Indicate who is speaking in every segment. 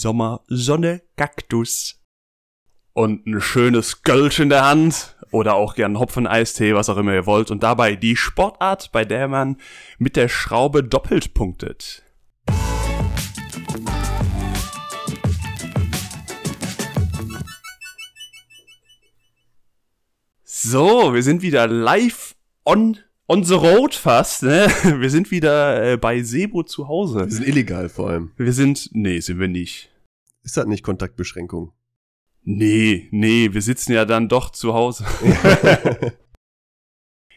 Speaker 1: Sommer, Sonne, Kaktus. Und ein schönes Gölsch in der Hand oder auch gern Hopfen-Eistee, was auch immer ihr wollt. Und dabei die Sportart, bei der man mit der Schraube doppelt punktet. So, wir sind wieder live on on the road fast, ne? Wir sind wieder äh, bei Sebo zu Hause.
Speaker 2: Wir sind illegal vor allem.
Speaker 1: Wir sind, nee, sind wir nicht.
Speaker 2: Ist das nicht Kontaktbeschränkung?
Speaker 1: Nee, nee, wir sitzen ja dann doch zu Hause.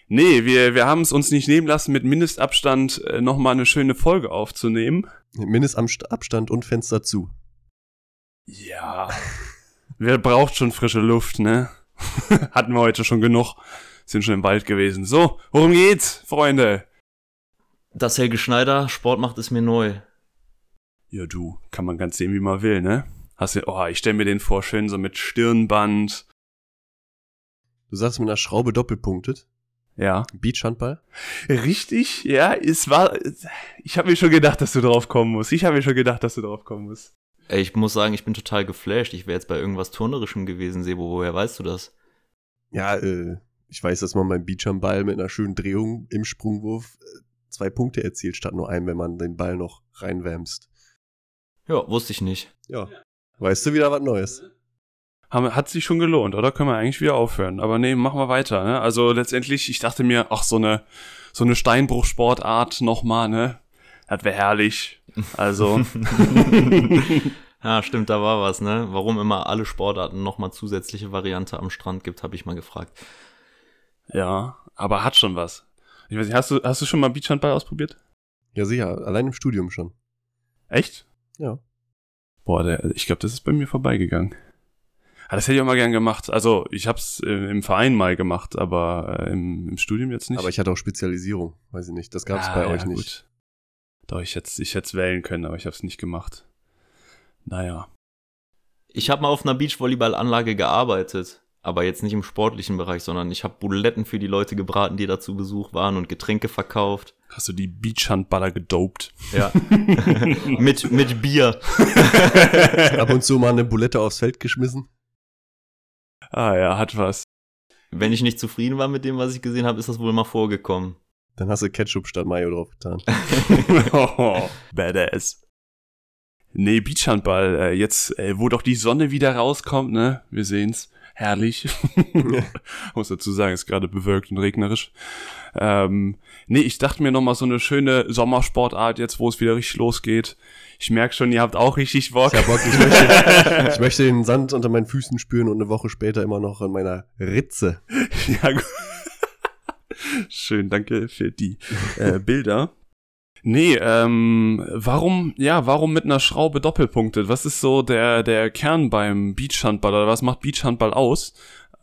Speaker 1: nee, wir, wir haben es uns nicht nehmen lassen, mit Mindestabstand äh, nochmal eine schöne Folge aufzunehmen.
Speaker 2: Mindestabstand und Fenster zu.
Speaker 1: Ja. Wer braucht schon frische Luft, ne? Hatten wir heute schon genug. Sind schon im Wald gewesen. So, worum geht's, Freunde?
Speaker 3: Das Helge Schneider, Sport macht es mir neu.
Speaker 1: Ja, du, kann man ganz sehen, wie man will, ne? Hast du, oh, ich stell mir den vor, schön so mit Stirnband.
Speaker 2: Du sagst mit einer Schraube doppelpunktet.
Speaker 1: Ja.
Speaker 2: Beachhandball?
Speaker 1: Richtig, ja, es war, ich habe mir schon gedacht, dass du drauf kommen musst. Ich habe mir schon gedacht, dass du drauf kommen musst.
Speaker 3: Ey, ich muss sagen, ich bin total geflasht. Ich wäre jetzt bei irgendwas Turnerischem gewesen, Sebo. Woher weißt du das?
Speaker 2: Ja, äh, ich weiß, dass man beim Beachhandball mit einer schönen Drehung im Sprungwurf äh, zwei Punkte erzielt, statt nur einen, wenn man den Ball noch reinwärmst.
Speaker 3: Ja, wusste ich nicht.
Speaker 2: Ja. Weißt du wieder was Neues?
Speaker 1: Hat sich schon gelohnt, oder? Können wir eigentlich wieder aufhören. Aber nee, machen wir weiter, ne? Also letztendlich, ich dachte mir, ach, so eine, so eine Steinbruchsportart nochmal, ne? Das wäre herrlich. Also.
Speaker 3: ja, stimmt, da war was, ne? Warum immer alle Sportarten nochmal zusätzliche Variante am Strand gibt, habe ich mal gefragt.
Speaker 1: Ja, aber hat schon was. Ich weiß nicht, hast du, hast du schon mal Beachhandball ausprobiert?
Speaker 2: Ja, sicher, allein im Studium schon.
Speaker 1: Echt?
Speaker 2: Ja.
Speaker 1: Boah, der, ich glaube, das ist bei mir vorbeigegangen. Ah, das hätte ich auch mal gern gemacht. Also, ich hab's äh, im Verein mal gemacht, aber äh, im, im, Studium jetzt nicht.
Speaker 2: Aber ich hatte auch Spezialisierung, weiß ich nicht. Das gab's ah, bei ja, euch nicht. Gut.
Speaker 1: Doch, ich hätte ich hätte wählen können, aber ich habe es nicht gemacht. Naja.
Speaker 3: Ich habe mal auf einer Beachvolleyballanlage gearbeitet, aber jetzt nicht im sportlichen Bereich, sondern ich habe Buletten für die Leute gebraten, die da zu Besuch waren und Getränke verkauft.
Speaker 1: Hast du die Beachhandballer gedopt?
Speaker 3: Ja. mit, mit Bier.
Speaker 2: Ab und zu mal eine Bulette aufs Feld geschmissen.
Speaker 1: Ah ja, hat was.
Speaker 3: Wenn ich nicht zufrieden war mit dem, was ich gesehen habe, ist das wohl mal vorgekommen.
Speaker 2: Dann hast du Ketchup statt Mayo drauf getan.
Speaker 1: oh, badass. Nee, Beachhandball. Äh, jetzt, äh, wo doch die Sonne wieder rauskommt, ne? Wir sehen's. Herrlich. Muss dazu sagen, ist gerade bewölkt und regnerisch. Ähm, nee, ich dachte mir nochmal so eine schöne Sommersportart jetzt, wo es wieder richtig losgeht. Ich merke schon, ihr habt auch richtig Bock.
Speaker 2: Ich, hab Bock. Ich, möchte, ich möchte den Sand unter meinen Füßen spüren und eine Woche später immer noch in meiner Ritze.
Speaker 1: ja, gut. Schön, danke für die äh, Bilder. Nee, ähm, warum, ja, warum mit einer Schraube doppelpunktet? Was ist so der, der Kern beim Beachhandball oder was macht Beachhandball aus?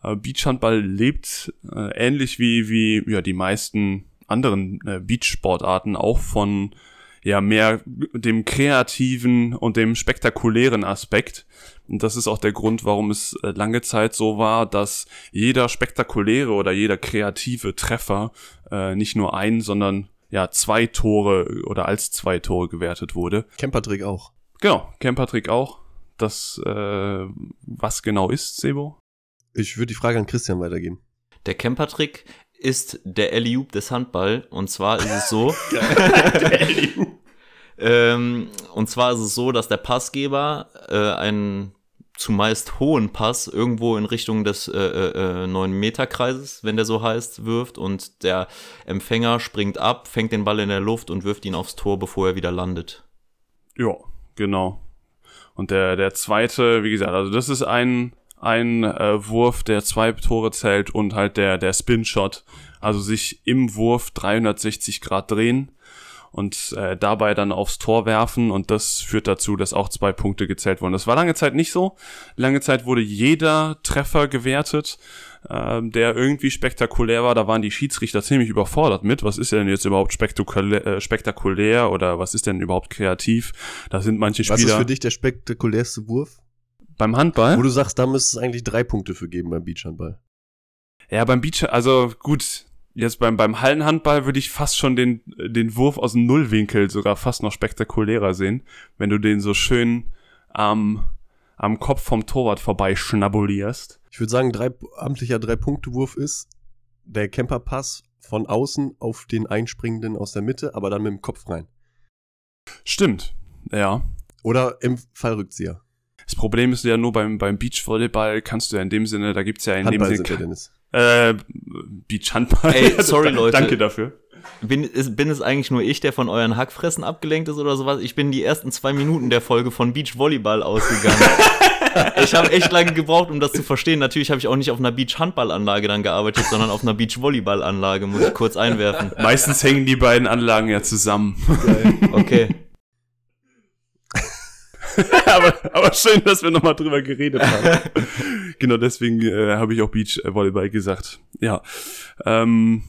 Speaker 1: Äh, Beachhandball lebt äh, ähnlich wie, wie, ja, die meisten anderen äh, Beachsportarten auch von, ja, mehr dem kreativen und dem spektakulären Aspekt. Und das ist auch der Grund, warum es äh, lange Zeit so war, dass jeder spektakuläre oder jeder kreative Treffer äh, nicht nur ein, sondern ja zwei Tore oder als zwei Tore gewertet wurde.
Speaker 2: Campertrick auch.
Speaker 1: Genau, Campertrick auch. Das, äh, was genau ist, Sebo?
Speaker 2: Ich würde die Frage an Christian weitergeben.
Speaker 3: Der Campertrick ist der Eliup des Handball. Und zwar ist es so. ähm, und zwar ist es so, dass der Passgeber äh, einen zumeist hohen Pass irgendwo in Richtung des äh, äh, 9-Meter-Kreises, wenn der so heißt, wirft und der Empfänger springt ab, fängt den Ball in der Luft und wirft ihn aufs Tor, bevor er wieder landet.
Speaker 1: Ja, genau. Und der, der zweite, wie gesagt, also das ist ein, ein äh, Wurf, der zwei Tore zählt und halt der, der Spin-Shot, also sich im Wurf 360 Grad drehen und äh, dabei dann aufs Tor werfen und das führt dazu, dass auch zwei Punkte gezählt wurden. Das war lange Zeit nicht so. Lange Zeit wurde jeder Treffer gewertet, äh, der irgendwie spektakulär war. Da waren die Schiedsrichter ziemlich überfordert mit. Was ist denn jetzt überhaupt spektakulär, äh, spektakulär oder was ist denn überhaupt kreativ? Da sind manche Spieler. Was ist
Speaker 2: für dich der spektakulärste Wurf?
Speaker 1: Beim Handball?
Speaker 2: Wo du sagst, da müsste es eigentlich drei Punkte für geben beim Beachhandball.
Speaker 1: Ja, beim Beach, also gut, Jetzt beim, beim Hallenhandball würde ich fast schon den, den Wurf aus dem Nullwinkel sogar fast noch spektakulärer sehen, wenn du den so schön am, am Kopf vom Torwart vorbei schnabulierst.
Speaker 2: Ich würde sagen, drei, amtlicher Drei-Punkte-Wurf ist der Camperpass von außen auf den Einspringenden aus der Mitte, aber dann mit dem Kopf rein.
Speaker 1: Stimmt, ja.
Speaker 2: Oder im Fallrückzieher.
Speaker 1: Das Problem ist ja nur beim, beim Beachvolleyball kannst du ja in dem Sinne, da gibt's ja in
Speaker 2: Handball
Speaker 1: dem
Speaker 2: sind
Speaker 1: Sinne.
Speaker 2: wir, Dennis.
Speaker 1: Äh, Beachhandball.
Speaker 3: Ey, sorry, Leute.
Speaker 1: Danke dafür.
Speaker 3: Bin, ist, bin es eigentlich nur ich, der von euren Hackfressen abgelenkt ist oder sowas? Ich bin die ersten zwei Minuten der Folge von Beachvolleyball ausgegangen. ich habe echt lange gebraucht, um das zu verstehen. Natürlich habe ich auch nicht auf einer Beachhandballanlage dann gearbeitet, sondern auf einer Beachvolleyballanlage, muss ich kurz einwerfen.
Speaker 1: Meistens hängen die beiden Anlagen ja zusammen.
Speaker 3: Okay.
Speaker 1: aber, aber schön, dass wir nochmal drüber geredet haben. genau deswegen äh, habe ich auch Beachvolleyball gesagt. Ja. Ähm,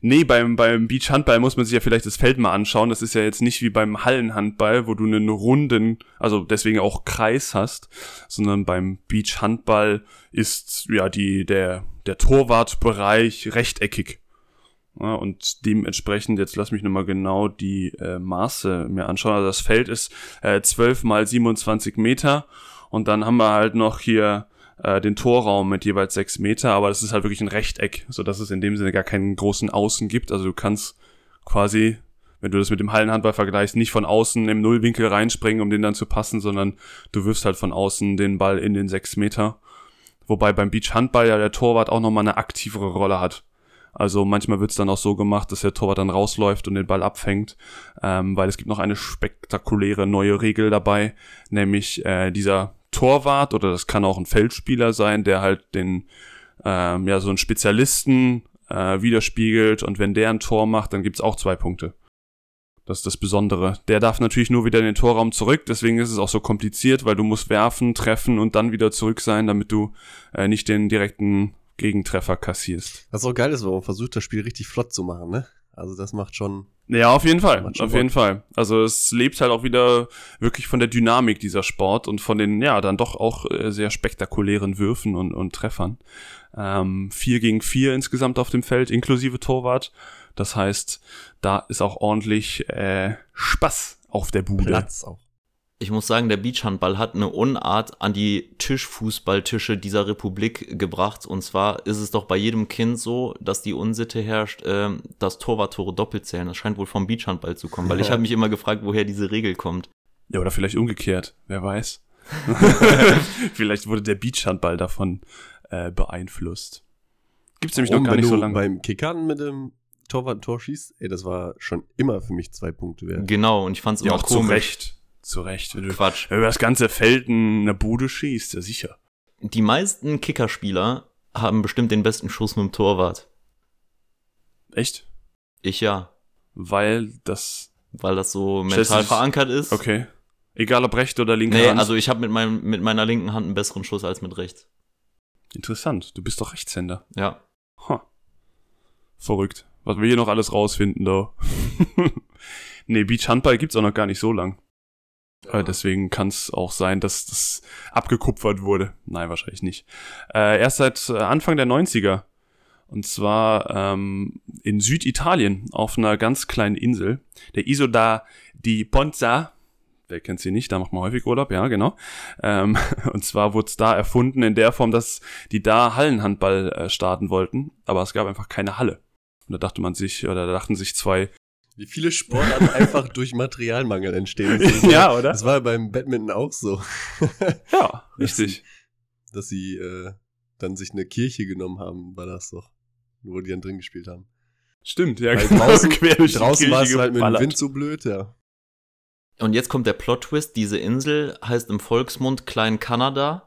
Speaker 1: nee, beim, beim Beachhandball muss man sich ja vielleicht das Feld mal anschauen. Das ist ja jetzt nicht wie beim Hallenhandball, wo du einen runden, also deswegen auch Kreis hast, sondern beim Beachhandball ist ja die, der, der Torwartbereich rechteckig. Ja, und dementsprechend, jetzt lass mich nochmal genau die äh, Maße mir anschauen. Also das Feld ist äh, 12 mal 27 Meter und dann haben wir halt noch hier äh, den Torraum mit jeweils 6 Meter, aber das ist halt wirklich ein Rechteck, so dass es in dem Sinne gar keinen großen Außen gibt. Also du kannst quasi, wenn du das mit dem Hallenhandball vergleichst, nicht von außen im Nullwinkel reinspringen, um den dann zu passen, sondern du wirfst halt von außen den Ball in den 6 Meter. Wobei beim Beachhandball ja der Torwart auch nochmal eine aktivere Rolle hat. Also manchmal wird's dann auch so gemacht, dass der Torwart dann rausläuft und den Ball abfängt, ähm, weil es gibt noch eine spektakuläre neue Regel dabei, nämlich äh, dieser Torwart oder das kann auch ein Feldspieler sein, der halt den ähm, ja so einen Spezialisten äh, widerspiegelt und wenn der ein Tor macht, dann gibt's auch zwei Punkte. Das ist das Besondere. Der darf natürlich nur wieder in den Torraum zurück, deswegen ist es auch so kompliziert, weil du musst werfen, treffen und dann wieder zurück sein, damit du äh, nicht den direkten Gegentreffer kassierst.
Speaker 2: Was auch geil ist, weil man versucht, das Spiel richtig flott zu machen, ne? Also das macht schon.
Speaker 1: Ja, auf jeden Fall, auf
Speaker 2: Bock.
Speaker 1: jeden Fall. Also es lebt halt auch wieder wirklich von der Dynamik dieser Sport und von den, ja, dann doch auch äh, sehr spektakulären Würfen und, und Treffern. Ähm, vier gegen vier insgesamt auf dem Feld, inklusive Torwart. Das heißt, da ist auch ordentlich äh, Spaß auf der Bude.
Speaker 2: Platz auch.
Speaker 3: Ich muss sagen, der Beachhandball hat eine Unart an die Tischfußballtische dieser Republik gebracht. Und zwar ist es doch bei jedem Kind so, dass die Unsitte herrscht, ähm, dass Torwarttore doppelt zählen. Das scheint wohl vom Beachhandball zu kommen, weil ich habe mich immer gefragt, woher diese Regel kommt.
Speaker 1: Ja, oder vielleicht umgekehrt, wer weiß. vielleicht wurde der Beachhandball davon äh, beeinflusst. Gibt's nämlich noch
Speaker 2: Und
Speaker 1: gar
Speaker 2: wenn
Speaker 1: nicht so lange.
Speaker 2: beim Kickern mit dem Torwart ein Tor schießt, ey, das war schon immer für mich zwei Punkte wert.
Speaker 3: Genau, und ich fand es
Speaker 1: Ja,
Speaker 3: immer
Speaker 1: auch zu
Speaker 3: komisch.
Speaker 1: Recht. Zu Recht. Wenn du
Speaker 3: Quatsch.
Speaker 1: über das ganze Feld eine Bude schießt, ja sicher.
Speaker 3: Die meisten Kickerspieler haben bestimmt den besten Schuss mit dem Torwart.
Speaker 1: Echt?
Speaker 3: Ich ja,
Speaker 1: Weil das.
Speaker 3: weil das so mental
Speaker 1: du-
Speaker 3: verankert ist.
Speaker 1: Okay. Egal ob rechte oder linke
Speaker 3: Nee,
Speaker 1: Hand.
Speaker 3: also ich habe mit, meinem, mit meiner linken Hand einen besseren Schuss als mit rechts.
Speaker 1: Interessant. Du bist doch Rechtshänder.
Speaker 3: Ja.
Speaker 1: Ha. Verrückt. Was wir hier noch alles rausfinden, da. nee, Beachhandball gibt's auch noch gar nicht so lang. Äh, deswegen kann es auch sein, dass das abgekupfert wurde. Nein, wahrscheinlich nicht. Äh, erst seit äh, Anfang der 90er. Und zwar ähm, in Süditalien auf einer ganz kleinen Insel. Der Isola di Ponza. Wer kennt sie nicht? Da macht man häufig Urlaub, ja, genau. Ähm, und zwar wurde es da erfunden in der Form, dass die da Hallenhandball äh, starten wollten, aber es gab einfach keine Halle. Und da dachte man sich, oder da dachten sich zwei,
Speaker 2: Wie viele Sportarten einfach durch Materialmangel entstehen.
Speaker 1: Ja, oder?
Speaker 2: Das war beim Badminton auch so,
Speaker 1: ja, richtig.
Speaker 2: dass sie äh, dann sich eine Kirche genommen haben, war das doch. Wo die dann drin gespielt haben.
Speaker 1: Stimmt, ja,
Speaker 2: Weil
Speaker 1: genau.
Speaker 2: draußen-
Speaker 1: Quer durch
Speaker 2: Draußen war es
Speaker 1: Kirche
Speaker 2: halt mit dem. Wind so blöd, ja.
Speaker 3: Und jetzt kommt der Plot-Twist. Diese Insel heißt im Volksmund Klein Kanada.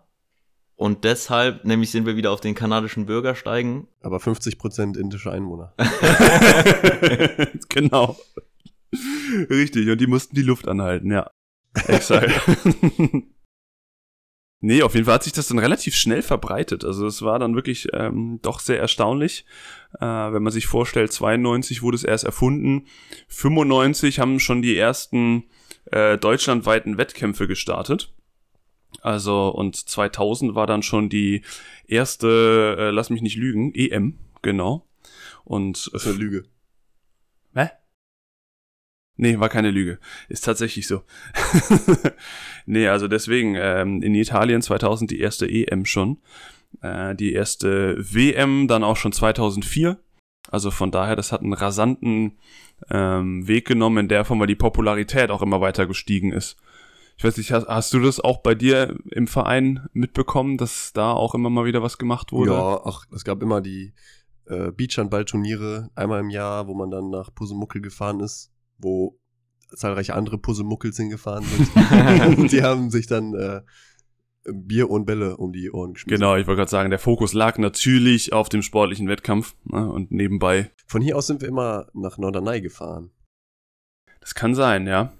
Speaker 3: Und deshalb, nämlich sind wir wieder auf den kanadischen Bürgersteigen.
Speaker 2: Aber 50% indische Einwohner.
Speaker 1: genau. Richtig, und die mussten die Luft anhalten, ja. Exakt. nee, auf jeden Fall hat sich das dann relativ schnell verbreitet. Also es war dann wirklich ähm, doch sehr erstaunlich, äh, wenn man sich vorstellt, 92 wurde es erst erfunden, 95 haben schon die ersten äh, deutschlandweiten Wettkämpfe gestartet. Also und 2000 war dann schon die erste, äh, lass mich nicht lügen, EM, genau. Und
Speaker 2: Das ist eine Lüge.
Speaker 1: Hä? Nee, war keine Lüge. Ist tatsächlich so. nee, also deswegen, ähm, in Italien 2000 die erste EM schon. Äh, die erste WM dann auch schon 2004. Also von daher, das hat einen rasanten ähm, Weg genommen, in der Form, weil die Popularität auch immer weiter gestiegen ist. Ich weiß nicht, hast, hast du das auch bei dir im Verein mitbekommen, dass da auch immer mal wieder was gemacht wurde?
Speaker 2: Ja, ach, es gab immer die äh, Beachhandball-Turniere einmal im Jahr, wo man dann nach Pusemuckel gefahren ist, wo zahlreiche andere Pusemuckels hingefahren sind. die haben sich dann äh, Bier und Bälle um die Ohren geschmissen.
Speaker 1: Genau, ich wollte gerade sagen, der Fokus lag natürlich auf dem sportlichen Wettkampf ne, und nebenbei.
Speaker 2: Von hier aus sind wir immer nach Norderney gefahren.
Speaker 1: Das kann sein, ja.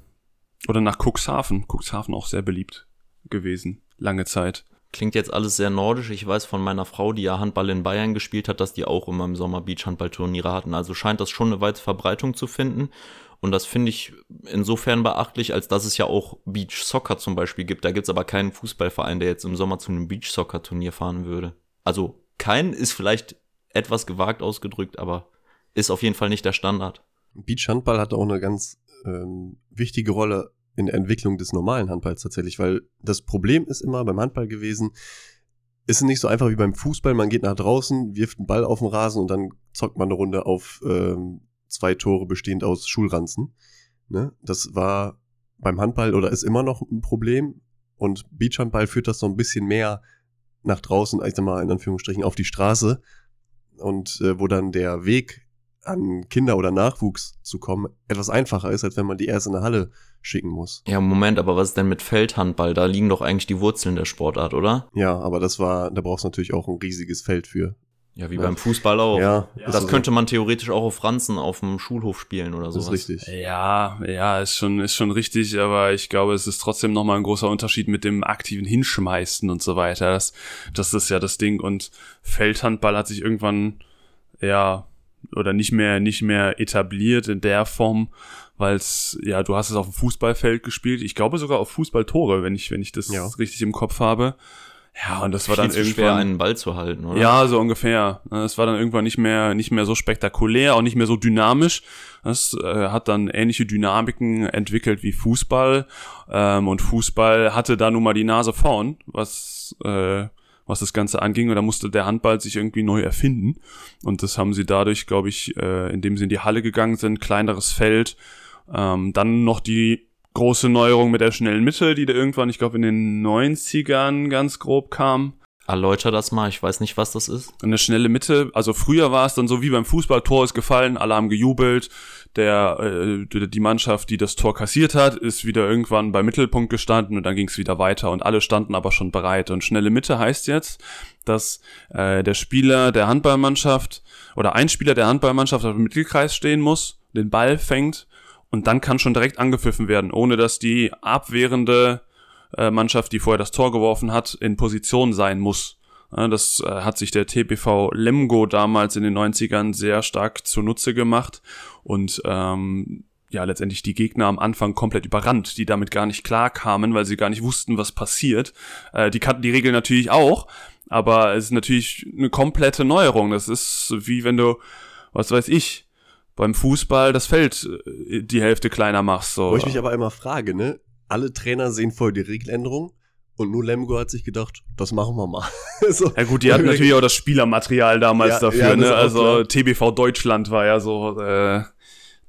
Speaker 1: Oder nach Cuxhaven. Cuxhaven auch sehr beliebt gewesen, lange Zeit.
Speaker 3: Klingt jetzt alles sehr nordisch. Ich weiß von meiner Frau, die ja Handball in Bayern gespielt hat, dass die auch immer im Sommer Beachhandballturniere hatten. Also scheint das schon eine weite Verbreitung zu finden. Und das finde ich insofern beachtlich, als dass es ja auch Beach Soccer zum Beispiel gibt. Da gibt es aber keinen Fußballverein, der jetzt im Sommer zu einem Beach Soccer Turnier fahren würde. Also kein ist vielleicht etwas gewagt ausgedrückt, aber ist auf jeden Fall nicht der Standard.
Speaker 2: Beach Handball hat auch eine ganz ähm, wichtige Rolle in der Entwicklung des normalen Handballs tatsächlich, weil das Problem ist immer beim Handball gewesen, ist nicht so einfach wie beim Fußball. Man geht nach draußen, wirft einen Ball auf den Rasen und dann zockt man eine Runde auf ähm, zwei Tore bestehend aus Schulranzen. Ne? Das war beim Handball oder ist immer noch ein Problem. Und Beachhandball führt das so ein bisschen mehr nach draußen, ich sag mal in Anführungsstrichen, auf die Straße. Und äh, wo dann der Weg an Kinder oder Nachwuchs zu kommen, etwas einfacher ist, als wenn man die erst in der Halle schicken muss.
Speaker 3: Ja, Moment, aber was ist denn mit Feldhandball? Da liegen doch eigentlich die Wurzeln der Sportart, oder?
Speaker 2: Ja, aber das war, da brauchst du natürlich auch ein riesiges Feld für.
Speaker 3: Ja, wie ja. beim Fußball auch.
Speaker 2: Ja,
Speaker 3: das also könnte man theoretisch auch auf Franzen auf dem Schulhof spielen oder sowas.
Speaker 2: Das ist richtig.
Speaker 1: Ja, ja, ist schon, ist schon richtig, aber ich glaube, es ist trotzdem nochmal ein großer Unterschied mit dem aktiven Hinschmeißen und so weiter. Das, das ist ja das Ding. Und Feldhandball hat sich irgendwann, ja, oder nicht mehr, nicht mehr etabliert in der Form, weil es, ja, du hast es auf dem Fußballfeld gespielt. Ich glaube sogar auf Fußballtore, wenn ich, wenn ich das ja. richtig im Kopf habe. Ja, und das war dann irgendwann
Speaker 3: schwer, einen Ball zu halten, oder?
Speaker 1: Ja, so ungefähr. Es war dann irgendwann nicht mehr nicht mehr so spektakulär, auch nicht mehr so dynamisch. Das äh, hat dann ähnliche Dynamiken entwickelt wie Fußball. Ähm, und Fußball hatte da nun mal die Nase vorn, was äh, was das Ganze anging. Und da musste der Handball sich irgendwie neu erfinden. Und das haben sie dadurch, glaube ich, äh, indem sie in die Halle gegangen sind, kleineres Feld. Ähm, dann noch die große Neuerung mit der schnellen Mitte, die da irgendwann, ich glaube, in den 90ern ganz grob kam.
Speaker 3: Erläuter das mal, ich weiß nicht, was das ist.
Speaker 1: Eine schnelle Mitte, also früher war es dann so wie beim Fußball, Tor ist gefallen, alle haben gejubelt, der, äh, die Mannschaft, die das Tor kassiert hat, ist wieder irgendwann beim Mittelpunkt gestanden und dann ging es wieder weiter und alle standen aber schon bereit. Und schnelle Mitte heißt jetzt, dass äh, der Spieler der Handballmannschaft oder ein Spieler der Handballmannschaft auf dem Mittelkreis stehen muss, den Ball fängt und dann kann schon direkt angepfiffen werden, ohne dass die abwehrende äh, Mannschaft, die vorher das Tor geworfen hat, in Position sein muss. Das äh, hat sich der TPV Lemgo damals in den 90ern sehr stark zunutze gemacht und ähm, ja, letztendlich die Gegner am Anfang komplett überrannt, die damit gar nicht klar kamen, weil sie gar nicht wussten, was passiert. Äh, die kannten die Regel natürlich auch, aber es ist natürlich eine komplette Neuerung. Das ist wie wenn du, was weiß ich, beim Fußball das Feld äh, die Hälfte kleiner machst. So.
Speaker 2: Wo ich mich aber immer frage, ne? Alle Trainer sehen voll die Regeländerung und nur Lemgo hat sich gedacht, das machen wir mal.
Speaker 1: so. Ja gut, die hatten natürlich auch das Spielermaterial damals ja, dafür, ja, ne? Also klar. TBV Deutschland war ja so äh,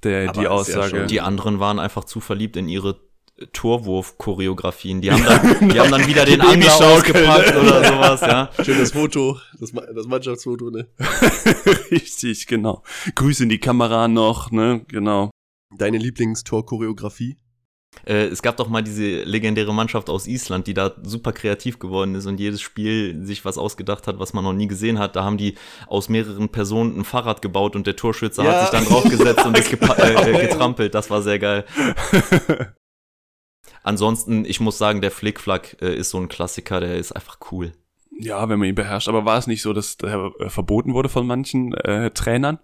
Speaker 1: der, die Aussage. Ja
Speaker 3: die anderen waren einfach zu verliebt in ihre Torwurf-Choreografien. Die haben dann, die haben dann wieder den Angler ausgepackt oder sowas, ja.
Speaker 2: Schönes Foto, das, das Mannschaftsfoto, ne?
Speaker 1: Richtig, genau. Grüße in die Kamera noch, ne, genau.
Speaker 2: Deine Lieblingstor-Choreografie?
Speaker 3: Äh, es gab doch mal diese legendäre Mannschaft aus Island, die da super kreativ geworden ist und jedes Spiel sich was ausgedacht hat, was man noch nie gesehen hat. Da haben die aus mehreren Personen ein Fahrrad gebaut und der Torschütze ja. hat sich dann draufgesetzt und ist äh, getrampelt. Das war sehr geil. Ansonsten, ich muss sagen, der Flickflack äh, ist so ein Klassiker, der ist einfach cool.
Speaker 1: Ja, wenn man ihn beherrscht. Aber war es nicht so, dass der äh, verboten wurde von manchen äh, Trainern?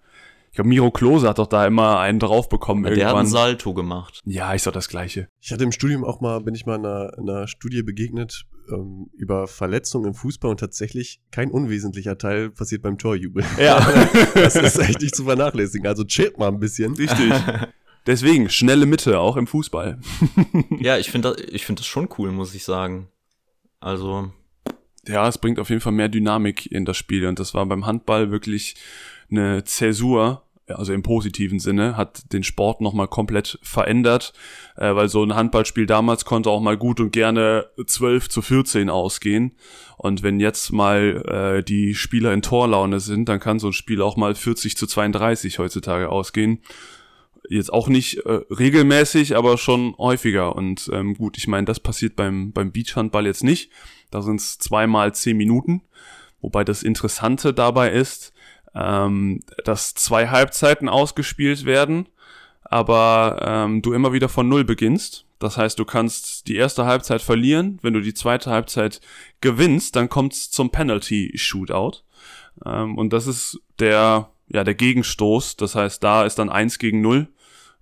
Speaker 1: Ich glaube, Miro Klose hat doch da immer einen drauf bekommen
Speaker 3: ja,
Speaker 1: irgendwann.
Speaker 3: Der hat einen Salto gemacht.
Speaker 1: Ja, ist doch das Gleiche.
Speaker 2: Ich hatte im Studium auch mal, bin ich mal in einer, in einer Studie begegnet ähm, über Verletzungen im Fußball und tatsächlich kein unwesentlicher Teil passiert beim Torjubel.
Speaker 1: Ja.
Speaker 2: das ist echt nicht zu vernachlässigen. Also chillt mal ein bisschen.
Speaker 1: Richtig. Deswegen, schnelle Mitte, auch im Fußball.
Speaker 3: ja, ich finde das, ich finde das schon cool, muss ich sagen. Also.
Speaker 1: Ja, es bringt auf jeden Fall mehr Dynamik in das Spiel. Und das war beim Handball wirklich eine Zäsur, also im positiven Sinne, hat den Sport nochmal komplett verändert, äh, weil so ein Handballspiel damals konnte auch mal gut und gerne 12 zu 14 ausgehen. Und wenn jetzt mal äh, die Spieler in Torlaune sind, dann kann so ein Spiel auch mal 40 zu 32 heutzutage ausgehen. Jetzt auch nicht äh, regelmäßig, aber schon häufiger. Und ähm, gut, ich meine, das passiert beim, beim Beachhandball jetzt nicht. Da sind es zweimal zehn Minuten. Wobei das Interessante dabei ist, ähm, dass zwei Halbzeiten ausgespielt werden, aber ähm, du immer wieder von Null beginnst. Das heißt, du kannst die erste Halbzeit verlieren. Wenn du die zweite Halbzeit gewinnst, dann kommt es zum Penalty-Shootout. Ähm, und das ist der, ja, der Gegenstoß. Das heißt, da ist dann eins gegen null.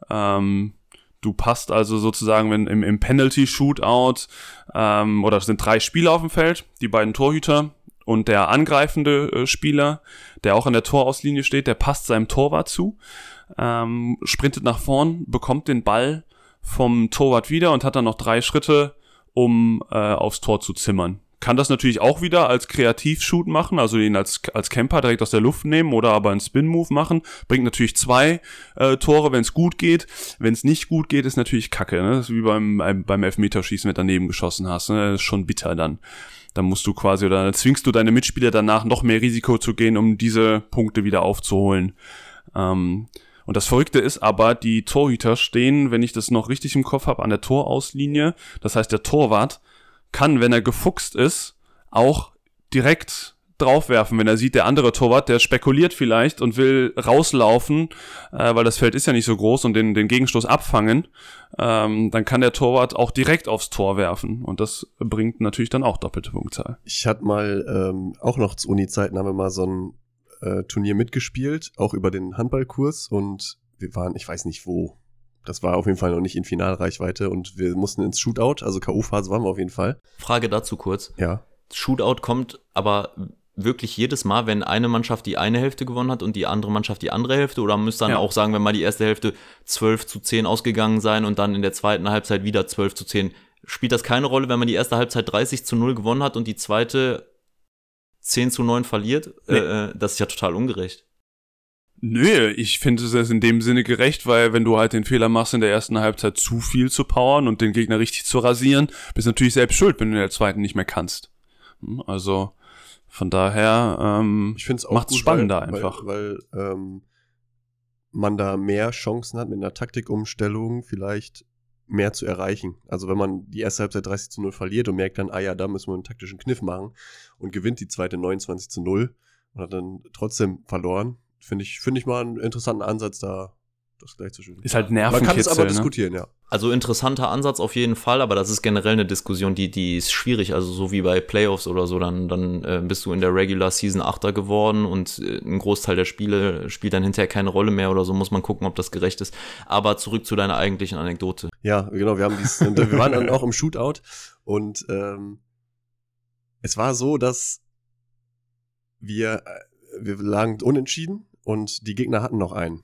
Speaker 1: Ähm, du passt also sozusagen, wenn im, im Penalty-Shootout, ähm, oder es sind drei Spieler auf dem Feld, die beiden Torhüter, und der angreifende äh, Spieler, der auch an der Torauslinie steht, der passt seinem Torwart zu, ähm, sprintet nach vorn, bekommt den Ball vom Torwart wieder und hat dann noch drei Schritte, um äh, aufs Tor zu zimmern. Kann das natürlich auch wieder als Kreativshoot machen, also ihn als, als Camper direkt aus der Luft nehmen oder aber einen Spin-Move machen. Bringt natürlich zwei äh, Tore, wenn es gut geht. Wenn es nicht gut geht, ist natürlich kacke. Ne? Das ist wie beim, beim Elfmeterschießen, wenn du daneben geschossen hast. Ne? Das ist schon bitter dann dann musst du quasi oder dann zwingst du deine Mitspieler danach noch mehr Risiko zu gehen, um diese Punkte wieder aufzuholen. Ähm, und das Verrückte ist aber, die Torhüter stehen, wenn ich das noch richtig im Kopf habe, an der Torauslinie. Das heißt, der Torwart kann, wenn er gefuchst ist, auch direkt draufwerfen, wenn er sieht, der andere Torwart, der spekuliert vielleicht und will rauslaufen, äh, weil das Feld ist ja nicht so groß und den, den Gegenstoß abfangen, ähm, dann kann der Torwart auch direkt aufs Tor werfen und das bringt natürlich dann auch doppelte Punktzahl.
Speaker 2: Ich hatte mal ähm, auch noch zu Uni-Zeiten haben wir mal so ein äh, Turnier mitgespielt, auch über den Handballkurs und wir waren, ich weiß nicht wo, das war auf jeden Fall noch nicht in Finalreichweite und wir mussten ins Shootout, also K.O.-Phase waren wir auf jeden Fall.
Speaker 3: Frage dazu kurz.
Speaker 2: Ja.
Speaker 3: Shootout kommt aber wirklich jedes Mal, wenn eine Mannschaft die eine Hälfte gewonnen hat und die andere Mannschaft die andere Hälfte? Oder müsste dann ja. auch sagen, wenn mal die erste Hälfte 12 zu 10 ausgegangen sein und dann in der zweiten Halbzeit wieder 12 zu 10? Spielt das keine Rolle, wenn man die erste Halbzeit 30 zu 0 gewonnen hat und die zweite 10 zu 9 verliert? Nee. Äh, äh, das ist ja total ungerecht.
Speaker 1: Nö, ich finde es in dem Sinne gerecht, weil wenn du halt den Fehler machst, in der ersten Halbzeit zu viel zu powern und den Gegner richtig zu rasieren, bist du natürlich selbst schuld, wenn du in der zweiten nicht mehr kannst. Hm, also, von daher ähm,
Speaker 2: ich find's auch macht's gut, spannender weil, einfach. Weil, weil ähm, man da mehr Chancen hat, mit einer Taktikumstellung vielleicht mehr zu erreichen. Also wenn man die erste Halbzeit 30 zu 0 verliert und merkt dann, ah ja, da müssen wir einen taktischen Kniff machen und gewinnt die zweite 29 zu 0 und hat dann trotzdem verloren, finde ich, finde ich mal einen interessanten Ansatz, da das gleich zu schön.
Speaker 1: Ist halt nervig. Man
Speaker 2: kann es aber ne? diskutieren, ja.
Speaker 3: Also interessanter Ansatz auf jeden Fall, aber das ist generell eine Diskussion, die, die ist schwierig. Also so wie bei Playoffs oder so, dann, dann äh, bist du in der Regular Season Achter geworden und äh, ein Großteil der Spiele spielt dann hinterher keine Rolle mehr oder so, muss man gucken, ob das gerecht ist. Aber zurück zu deiner eigentlichen Anekdote.
Speaker 2: Ja, genau, wir haben dies, wir waren dann auch im Shootout und ähm, es war so, dass wir, äh, wir lagen unentschieden und die Gegner hatten noch einen.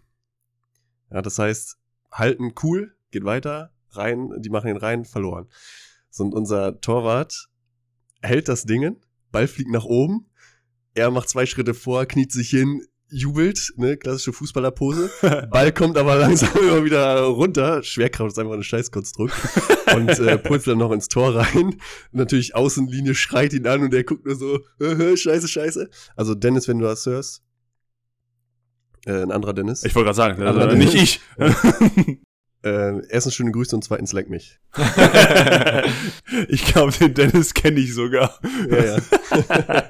Speaker 2: Ja, das heißt, halten cool, geht weiter, rein, die machen ihn rein, verloren. So, und unser Torwart hält das Dingen, Ball fliegt nach oben, er macht zwei Schritte vor, kniet sich hin, jubelt, ne, klassische Fußballerpose. Ball kommt aber langsam immer wieder runter. Schwerkraft ist einfach ein Scheißkonstrukt. und äh, pulst dann noch ins Tor rein. Natürlich Außenlinie schreit ihn an und er guckt nur so, scheiße, scheiße. Also Dennis, wenn du das hörst, äh, ein anderer Dennis.
Speaker 1: Ich wollte gerade sagen, also, äh, nicht ich.
Speaker 2: äh, erstens schöne Grüße und zweitens leck mich.
Speaker 1: ich glaube, den Dennis kenne ich sogar. Ja, ja.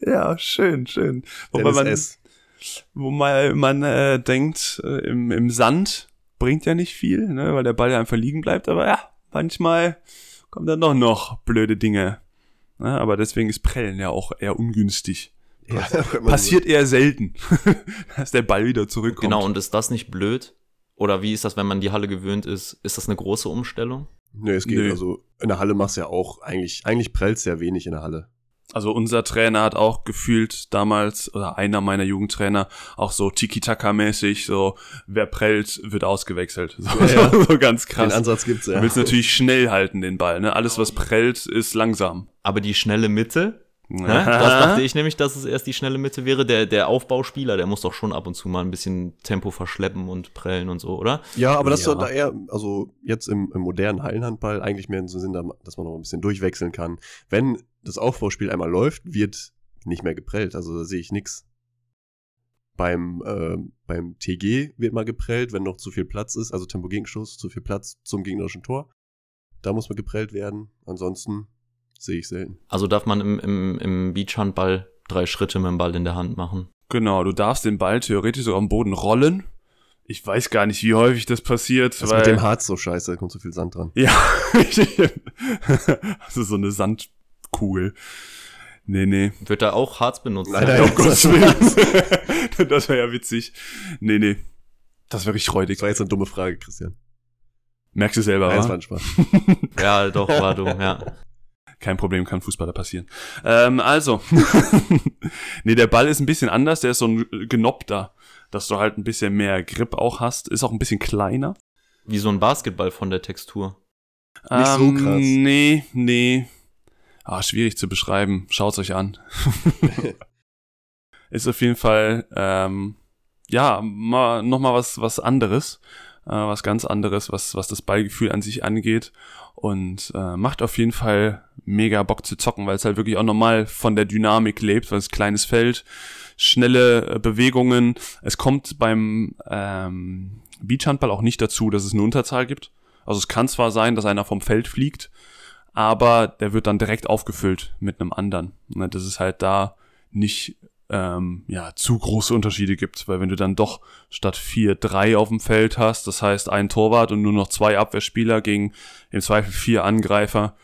Speaker 1: ja, schön, schön. Wobei man, S. Wo man, man äh, denkt, äh, im, im Sand bringt ja nicht viel, ne, weil der Ball ja einfach liegen bleibt, aber ja, manchmal kommen dann doch noch blöde Dinge. Ne, aber deswegen ist Prellen ja auch eher ungünstig. Ja, Passiert eher selten, dass der Ball wieder zurückkommt.
Speaker 3: Genau, und ist das nicht blöd? Oder wie ist das, wenn man die Halle gewöhnt ist? Ist das eine große Umstellung?
Speaker 2: Nee, es geht. Nee. Also in der Halle machst du ja auch, eigentlich, eigentlich prellst ja wenig in der Halle.
Speaker 1: Also unser Trainer hat auch gefühlt damals, oder einer meiner Jugendtrainer, auch so Tiki-Taka-mäßig, so wer prellt, wird ausgewechselt. So,
Speaker 2: Ja, ja.
Speaker 1: so ganz krass.
Speaker 2: Den Ansatz gibt's ja.
Speaker 1: Du willst natürlich schnell halten, den Ball. Ne? Alles, was prellt, ist langsam.
Speaker 3: Aber die schnelle Mitte, ne? das dachte ich nämlich, dass es erst die schnelle Mitte wäre. Der, der Aufbauspieler, der muss doch schon ab und zu mal ein bisschen Tempo verschleppen und prellen und so, oder?
Speaker 2: Ja, aber das
Speaker 1: Ja.
Speaker 2: da eher, also jetzt im, im modernen Hallenhandball eigentlich mehr in so Sinn, dass man noch ein bisschen durchwechseln kann. Wenn das Aufbauspiel einmal läuft, wird nicht mehr geprellt. Also da sehe ich nix. Beim, äh, beim TG wird mal geprellt, wenn noch zu viel Platz ist, also Tempo-Gegenstoß, zu viel Platz zum gegnerischen Tor. Da muss man geprellt werden. Ansonsten sehe ich selten.
Speaker 3: Also darf man im, im, im Beachhandball drei Schritte mit dem Ball in der Hand machen.
Speaker 1: Genau, du darfst den Ball theoretisch sogar am Boden rollen. Ich weiß gar nicht, wie häufig das passiert.
Speaker 2: Das
Speaker 1: weil
Speaker 2: ist mit dem Harz so scheiße, da kommt so viel Sand dran.
Speaker 1: Ja, das ist so eine Sandkugel. Nee, nee.
Speaker 3: Wird da auch Harz benutzt?
Speaker 2: Nein,
Speaker 3: Ja.
Speaker 1: Um Gottes Willen. das wäre ja witzig. Nee, nee. Das wäre richtig räudig.
Speaker 2: Das war jetzt eine dumme Frage, Christian.
Speaker 1: Merkst du selber,
Speaker 2: Nein, das war
Speaker 1: wa?
Speaker 2: ein Spaß.
Speaker 3: Ja, doch, war dumm, ja.
Speaker 1: Kein Problem, kann Fußballer passieren. Ähm, also. nee, der Ball ist ein bisschen anders. Der ist so ein genoppter, dass du halt ein bisschen mehr Grip auch hast. Ist auch ein bisschen kleiner.
Speaker 3: Wie so ein Basketball von der Textur.
Speaker 2: Nicht so
Speaker 1: Ähm,
Speaker 2: krass.
Speaker 1: Nee, nee. Ah, schwierig zu beschreiben. Schaut's euch an. ist auf jeden Fall, ähm, ja, mal, noch mal was, was anderes. Äh, was ganz anderes, was, was das Ballgefühl an sich angeht. Und äh, macht auf jeden Fall mega Bock zu zocken, weil es halt wirklich auch normal von der Dynamik lebt, weil es kleines Feld, schnelle äh, Bewegungen. Es kommt beim ähm, Beachhandball auch nicht dazu, dass es eine Unterzahl gibt. Also es kann zwar sein, dass einer vom Feld fliegt, aber der wird dann direkt aufgefüllt mit einem anderen. Ne, Dass es halt da nicht ähm, ja, zu große Unterschiede gibt, weil wenn du dann doch statt vier drei auf dem Feld hast, das heißt ein Torwart und nur noch zwei Abwehrspieler gegen im Zweifel vier Angreifer,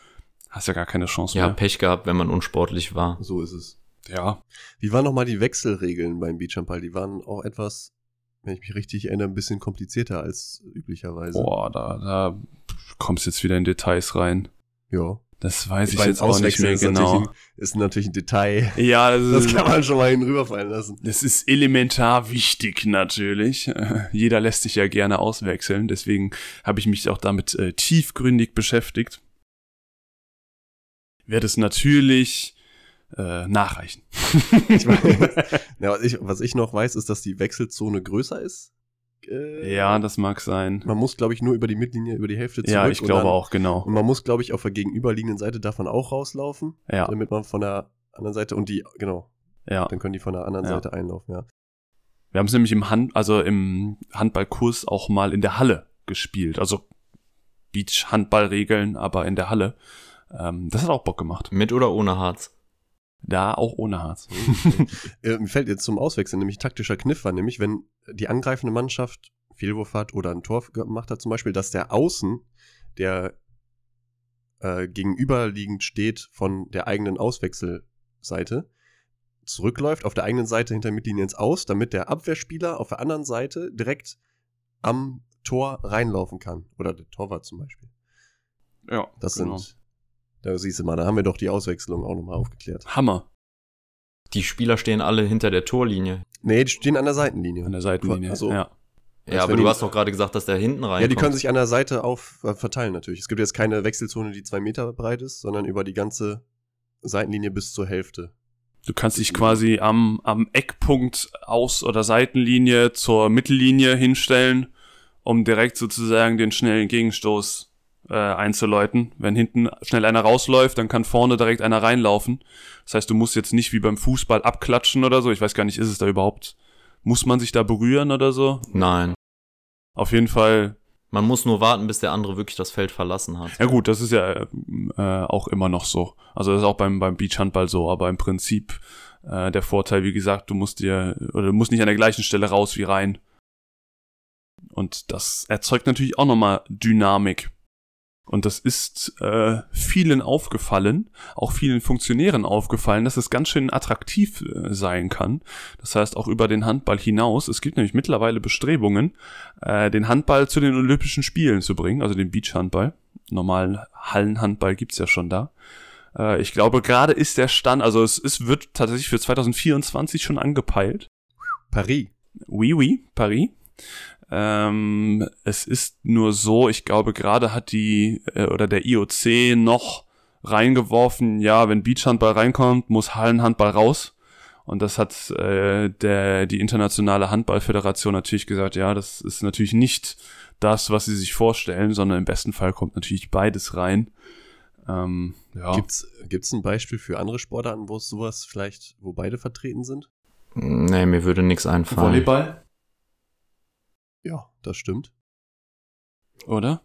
Speaker 1: hast ja gar keine Chance
Speaker 3: Ja,
Speaker 1: mehr.
Speaker 3: Pech gehabt, wenn man unsportlich war.
Speaker 2: So ist es.
Speaker 1: Ja,
Speaker 2: Wie waren nochmal die Wechselregeln beim Beachhandball? Die waren auch etwas, wenn ich mich richtig erinnere, ein bisschen komplizierter als üblicherweise.
Speaker 1: boah, da, da kommst jetzt wieder in Details rein.
Speaker 2: Ja.
Speaker 1: Das weiß ich,
Speaker 2: meine,
Speaker 1: jetzt auch nicht mehr
Speaker 2: ist
Speaker 1: genau.
Speaker 2: Natürlich ein, ist natürlich ein Detail.
Speaker 1: Ja, das,
Speaker 2: Das kann man schon mal hinüberfallen lassen.
Speaker 1: Das ist elementar wichtig natürlich. Jeder lässt sich ja gerne auswechseln, deswegen habe ich mich auch damit äh, tiefgründig beschäftigt. Werde es natürlich äh, nachreichen.
Speaker 2: Ich meine, ja, was, ich, was ich noch weiß, ist, dass die Wechselzone größer ist. Äh,
Speaker 1: ja, das mag sein.
Speaker 2: Man muss, glaube ich, nur über die Mittellinie, über die Hälfte zurück.
Speaker 1: Ja, ich glaube
Speaker 2: dann,
Speaker 1: auch, genau.
Speaker 2: Und man muss, glaube ich, auf der gegenüberliegenden Seite davon auch rauslaufen,
Speaker 1: Ja,
Speaker 2: damit man von der anderen Seite und die, genau,
Speaker 1: ja.
Speaker 2: dann können die von der anderen
Speaker 1: Ja.
Speaker 2: Seite einlaufen, ja.
Speaker 1: Wir haben es nämlich im Hand, also im Handballkurs auch mal in der Halle gespielt. Also Beach-Handballregeln, aber in der Halle. Ähm, das hat auch Bock gemacht.
Speaker 3: Mit oder ohne Harz?
Speaker 1: Da auch ohne Harz.
Speaker 2: äh, mir fällt jetzt zum Auswechseln nämlich taktischer Kniff war, nämlich wenn die angreifende Mannschaft Fehlwurf hat oder ein Tor gemacht hat zum Beispiel, dass der Außen, der äh, gegenüberliegend steht von der eigenen Auswechselseite, zurückläuft auf der eigenen Seite hinter Mittellinie ins Aus, damit der Abwehrspieler auf der anderen Seite direkt am Tor reinlaufen kann. Oder der Torwart zum Beispiel.
Speaker 1: Ja,
Speaker 2: Das
Speaker 1: genau.
Speaker 2: sind, da siehst du mal, da haben wir doch die Auswechslung auch nochmal aufgeklärt.
Speaker 1: Hammer
Speaker 3: Die Spieler stehen alle hinter der Torlinie.
Speaker 2: Nee, die stehen an der Seitenlinie.
Speaker 1: an der Seitenlinie.
Speaker 2: Also,
Speaker 1: ja.
Speaker 3: Ja, aber du hast doch gerade gesagt, dass der hinten rein
Speaker 2: Ja, die können sich an der Seite auf äh, verteilen natürlich. Es gibt jetzt keine Wechselzone, die zwei Meter breit ist, sondern über die ganze Seitenlinie bis zur Hälfte.
Speaker 1: Du kannst dich quasi am, am Eckpunkt aus- oder Seitenlinie zur Mittellinie hinstellen, um direkt sozusagen den schnellen Gegenstoß äh, einzuläuten. Wenn hinten schnell einer rausläuft, dann kann vorne direkt einer reinlaufen. Das heißt, du musst jetzt nicht wie beim Fußball abklatschen oder so. Ich weiß gar nicht, ist es da überhaupt, muss man sich da berühren oder so?
Speaker 3: Nein.
Speaker 1: Auf jeden Fall
Speaker 3: Man muss nur warten, bis der andere wirklich das Feld verlassen hat.
Speaker 1: Ja gut, das ist ja äh, auch immer noch so. Also das ist auch beim, beim Beachhandball so, aber im Prinzip äh, der Vorteil, wie gesagt, du musst dir, oder du musst nicht an der gleichen Stelle raus wie rein. Und das erzeugt natürlich auch nochmal Dynamik. Und das ist äh, vielen aufgefallen, auch vielen Funktionären aufgefallen, dass es ganz schön attraktiv äh, sein kann. Das heißt auch über den Handball hinaus. Es gibt nämlich mittlerweile Bestrebungen, äh, den Handball zu den Olympischen Spielen zu bringen, also den Beachhandball. Normalen Hallenhandball gibt's ja schon da. Äh, ich glaube, gerade ist der Stand, also es ist, wird tatsächlich für 2024 schon angepeilt.
Speaker 2: Paris.
Speaker 1: Oui, oui, Paris. Ähm, es ist nur so, ich glaube, gerade hat die äh, oder der IOC noch reingeworfen, ja, wenn Beachhandball reinkommt, muss Hallenhandball raus. Und das hat äh, der, die internationale Handballföderation natürlich gesagt, ja, das ist natürlich nicht das, was sie sich vorstellen, sondern im besten Fall kommt natürlich beides rein. Ähm, ja.
Speaker 2: Gibt's, gibt's ein Beispiel für andere Sportarten, wo es sowas vielleicht, wo beide vertreten sind?
Speaker 3: Nee, mir würde nichts einfallen.
Speaker 1: Volleyball,
Speaker 2: Ja, das stimmt.
Speaker 1: oder?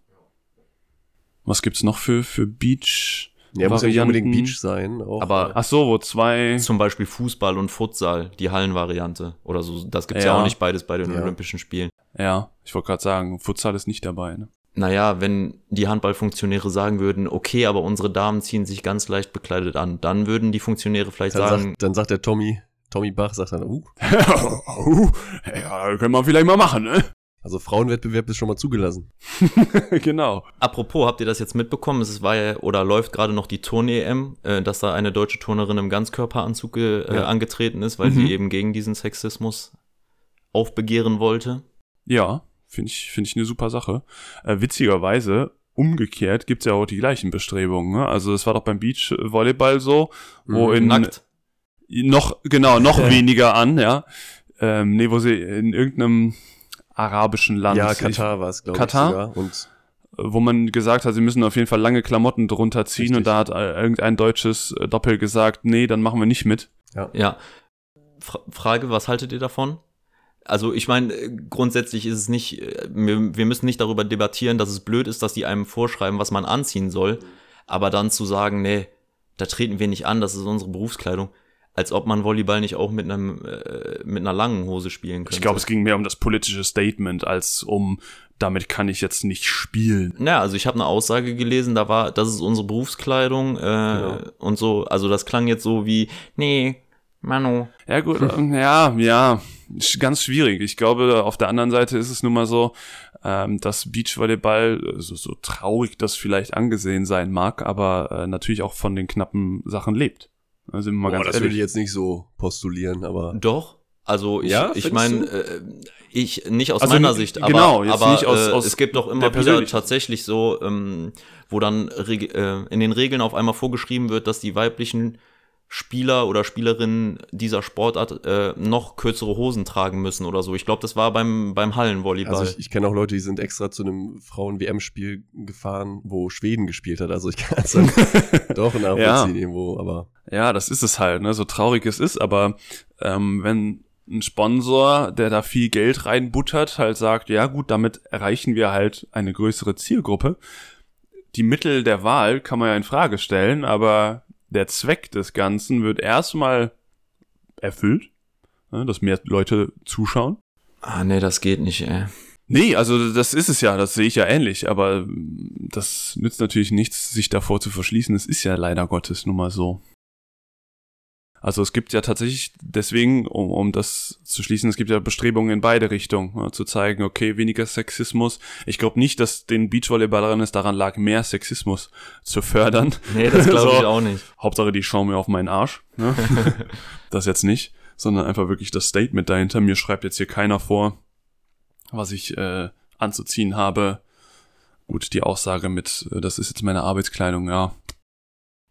Speaker 1: Was gibt's noch für, für Beach?
Speaker 2: Ja, muss ja nicht unbedingt. Beach sein. Auch,
Speaker 3: Aber-
Speaker 1: Ach so, wo zwei.
Speaker 3: Zum Beispiel Fußball und Futsal, die Hallenvariante oder so. Das gibt's ja,
Speaker 1: Ja.
Speaker 3: auch nicht beides bei den
Speaker 2: Ja.
Speaker 3: Olympischen Spielen.
Speaker 1: Ja, ich wollte gerade sagen, Futsal ist nicht dabei. Ne?
Speaker 3: Naja, wenn die Handballfunktionäre sagen würden, okay, aber unsere Damen ziehen sich ganz leicht bekleidet an, dann würden die Funktionäre vielleicht
Speaker 2: dann,
Speaker 3: sagen,
Speaker 2: sagt, dann sagt der Tommy, Tommy Bach sagt dann, uh,
Speaker 1: Uh, ja, können wir vielleicht mal machen, ne?
Speaker 2: Also Frauenwettbewerb ist schon mal zugelassen.
Speaker 1: genau.
Speaker 3: Apropos, habt ihr das jetzt mitbekommen? Es war ja oder läuft gerade noch die Turn-EM, äh, dass da eine deutsche Turnerin im Ganzkörperanzug äh,
Speaker 2: Ja.
Speaker 3: angetreten ist, weil
Speaker 1: Mhm.
Speaker 3: sie eben gegen diesen Sexismus aufbegehren wollte.
Speaker 1: Ja, finde ich, finde ich eine super Sache. Äh, witzigerweise, umgekehrt gibt's ja auch die gleichen Bestrebungen. Ne? Also es war doch beim Beachvolleyball so, wo in
Speaker 3: Nackt.
Speaker 1: noch, genau, noch weniger an, ja. Ähm, nee, wo sie in irgendeinem arabischen Land,
Speaker 2: ja, Katar war es, glaube ich,
Speaker 1: Katar?
Speaker 2: Und
Speaker 1: wo man gesagt hat, sie müssen auf jeden Fall lange Klamotten drunter ziehen
Speaker 2: Richtig.
Speaker 1: und da hat äh, irgendein deutsches äh, Doppel gesagt, nee, dann machen wir nicht mit.
Speaker 3: Ja. Fra Frage, was haltet ihr davon? Also ich meine, äh, grundsätzlich ist es nicht, äh, wir, wir müssen nicht darüber debattieren, dass es blöd ist, dass die einem vorschreiben, was man anziehen soll, aber dann zu sagen, nee, da treten wir nicht an, das ist unsere Berufskleidung, als ob man Volleyball nicht auch mit einem äh, mit einer langen Hose spielen könnte.
Speaker 1: Ich glaube, es ging mehr um das politische Statement als um, damit kann ich jetzt nicht spielen.
Speaker 3: Ja, also ich habe eine Aussage gelesen, da war, das ist unsere Berufskleidung äh,
Speaker 2: Genau.
Speaker 3: und so, also das klang jetzt so wie, nee, Manu,
Speaker 1: Ja gut, ähm, ja, ja, ganz schwierig. Ich glaube, auf der anderen Seite ist es nun mal so, ähm, dass Beachvolleyball, äh, so, so traurig das vielleicht angesehen sein mag, aber äh, natürlich auch von den knappen Sachen lebt. Wir mal
Speaker 2: boah,
Speaker 1: ganz
Speaker 2: das würde ich
Speaker 1: ehrlich.
Speaker 2: jetzt nicht so postulieren, aber
Speaker 3: Doch. Also ich,
Speaker 2: Ja,
Speaker 3: ich meine, äh, ich nicht aus
Speaker 1: Also
Speaker 3: meiner Sicht, aber,
Speaker 1: genau,
Speaker 3: aber
Speaker 1: nicht aus-
Speaker 3: äh,
Speaker 1: aus
Speaker 3: es gibt doch immer wieder tatsächlich so, ähm, wo dann äh, in den Regeln auf einmal vorgeschrieben wird, dass die weiblichen Spieler oder Spielerinnen dieser Sportart äh, noch kürzere Hosen tragen müssen oder so. Ich glaube, das war beim, beim Hallenvolleyball.
Speaker 2: also ich, ich kenne auch Leute, die sind extra zu einem Frauen-WM-Spiel gefahren, wo Schweden gespielt hat. Also ich kann es dann doch nachvollziehen irgendwo, aber
Speaker 1: Ja, das ist es halt, ne? so traurig es ist, aber ähm, wenn ein Sponsor, der da viel Geld reinbuttert, halt sagt, ja gut, damit erreichen wir halt eine größere Zielgruppe. Die Mittel der Wahl kann man ja in Frage stellen, aber der Zweck des Ganzen wird erstmal erfüllt, ne, dass mehr Leute zuschauen.
Speaker 3: ah, nee, das geht nicht, ey.
Speaker 1: Nee, also das ist es ja, das sehe ich ja ähnlich, aber das nützt natürlich nichts, sich davor zu verschließen. Es ist ja leider Gottes nun mal so. Also es gibt ja tatsächlich, deswegen, um, um das zu schließen, es gibt ja Bestrebungen in beide Richtungen, ja, zu zeigen, okay, weniger Sexismus. Ich glaube nicht, dass den Beachvolleyballerinnen es daran lag, mehr Sexismus zu fördern.
Speaker 3: Nee, das glaube ich
Speaker 1: So.
Speaker 3: auch nicht.
Speaker 1: Hauptsache, die schauen mir auf meinen Arsch. Ne? das jetzt nicht, sondern einfach wirklich das Statement dahinter. Mir schreibt jetzt hier keiner vor, was ich äh, anzuziehen habe. Gut, die Aussage mit, äh, das ist jetzt meine Arbeitskleidung, ja.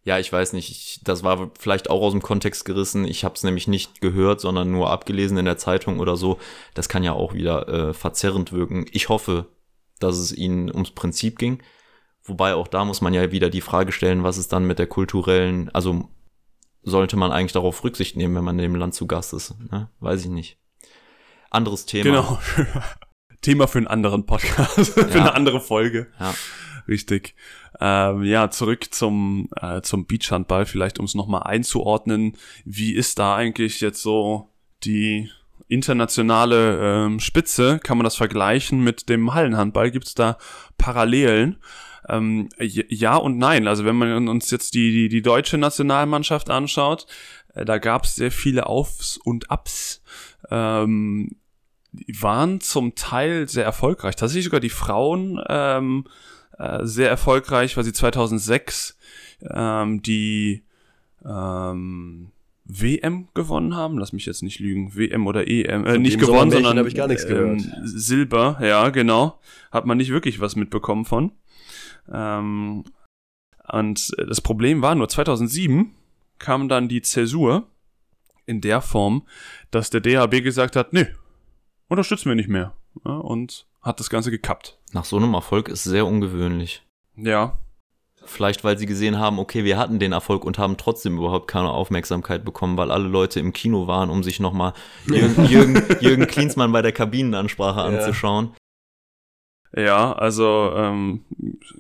Speaker 3: Ja, ich weiß nicht, ich, das war vielleicht auch aus dem Kontext gerissen. Ich habe es nämlich nicht gehört, sondern nur abgelesen in der Zeitung oder so. Das kann ja auch wieder äh, verzerrend wirken. Ich hoffe, dass es ihnen ums Prinzip ging. Wobei auch da muss man ja wieder die Frage stellen, was ist dann mit der kulturellen, also sollte man eigentlich darauf Rücksicht nehmen, wenn man in dem Land zu Gast ist? Ne? Weiß ich nicht. Anderes Thema.
Speaker 1: Genau. Thema für einen anderen Podcast, für
Speaker 3: Ja.
Speaker 1: eine andere Folge.
Speaker 3: Ja.
Speaker 1: Richtig. Ähm, ja, zurück zum, äh, zum Beachhandball, vielleicht um es nochmal einzuordnen. Wie ist da eigentlich jetzt so die internationale ähm, Spitze? Kann man das vergleichen mit dem Hallenhandball? Gibt es da Parallelen? Ähm, ja und nein. Also wenn man uns jetzt die, die, die deutsche Nationalmannschaft anschaut, äh, da gab es sehr viele Aufs und Abs. Ähm, die waren zum Teil sehr erfolgreich. Tatsächlich sogar die Frauen ähm, äh, sehr erfolgreich, weil sie 2006 ähm, die ähm, WM gewonnen haben. Lass mich jetzt nicht lügen. WM oder EM. Äh, nicht gewonnen, sondern
Speaker 2: ich gar nichts gehört.
Speaker 1: ähm, Silber. Ja, genau. Hat man nicht wirklich was mitbekommen von. Ähm, und das Problem war nur 2007 kam dann die Zäsur in der Form, dass der DHB gesagt hat, nee, unterstützen wir nicht mehr. Ja, und hat das Ganze gekappt.
Speaker 3: Nach so einem Erfolg ist sehr ungewöhnlich.
Speaker 1: Ja,
Speaker 3: Vielleicht, weil sie gesehen haben, okay, wir hatten den Erfolg und haben trotzdem überhaupt keine Aufmerksamkeit bekommen, weil alle Leute im Kino waren, um sich nochmal Jürgen, Jürgen, Jürgen Klinsmann bei der Kabinenansprache
Speaker 2: Ja.
Speaker 3: anzuschauen.
Speaker 1: Ja, also ähm,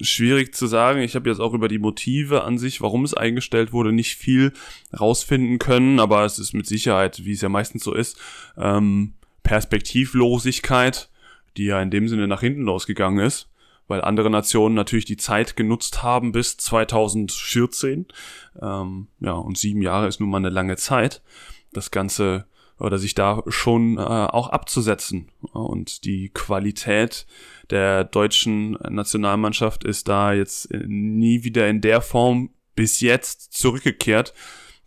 Speaker 1: schwierig zu sagen. Ich habe jetzt auch über die Motive an sich, warum es eingestellt wurde, nicht viel rausfinden können, aber es ist mit Sicherheit, wie es ja meistens so ist, ähm, Perspektivlosigkeit, die ja in dem Sinne nach hinten losgegangen ist, weil andere Nationen natürlich die Zeit genutzt haben bis 2014. Ähm, ja, und sieben Jahre ist nun mal eine lange Zeit, das Ganze oder sich da schon äh, auch abzusetzen. Und die Qualität der deutschen Nationalmannschaft ist da jetzt äh, nie wieder in der Form bis jetzt zurückgekehrt.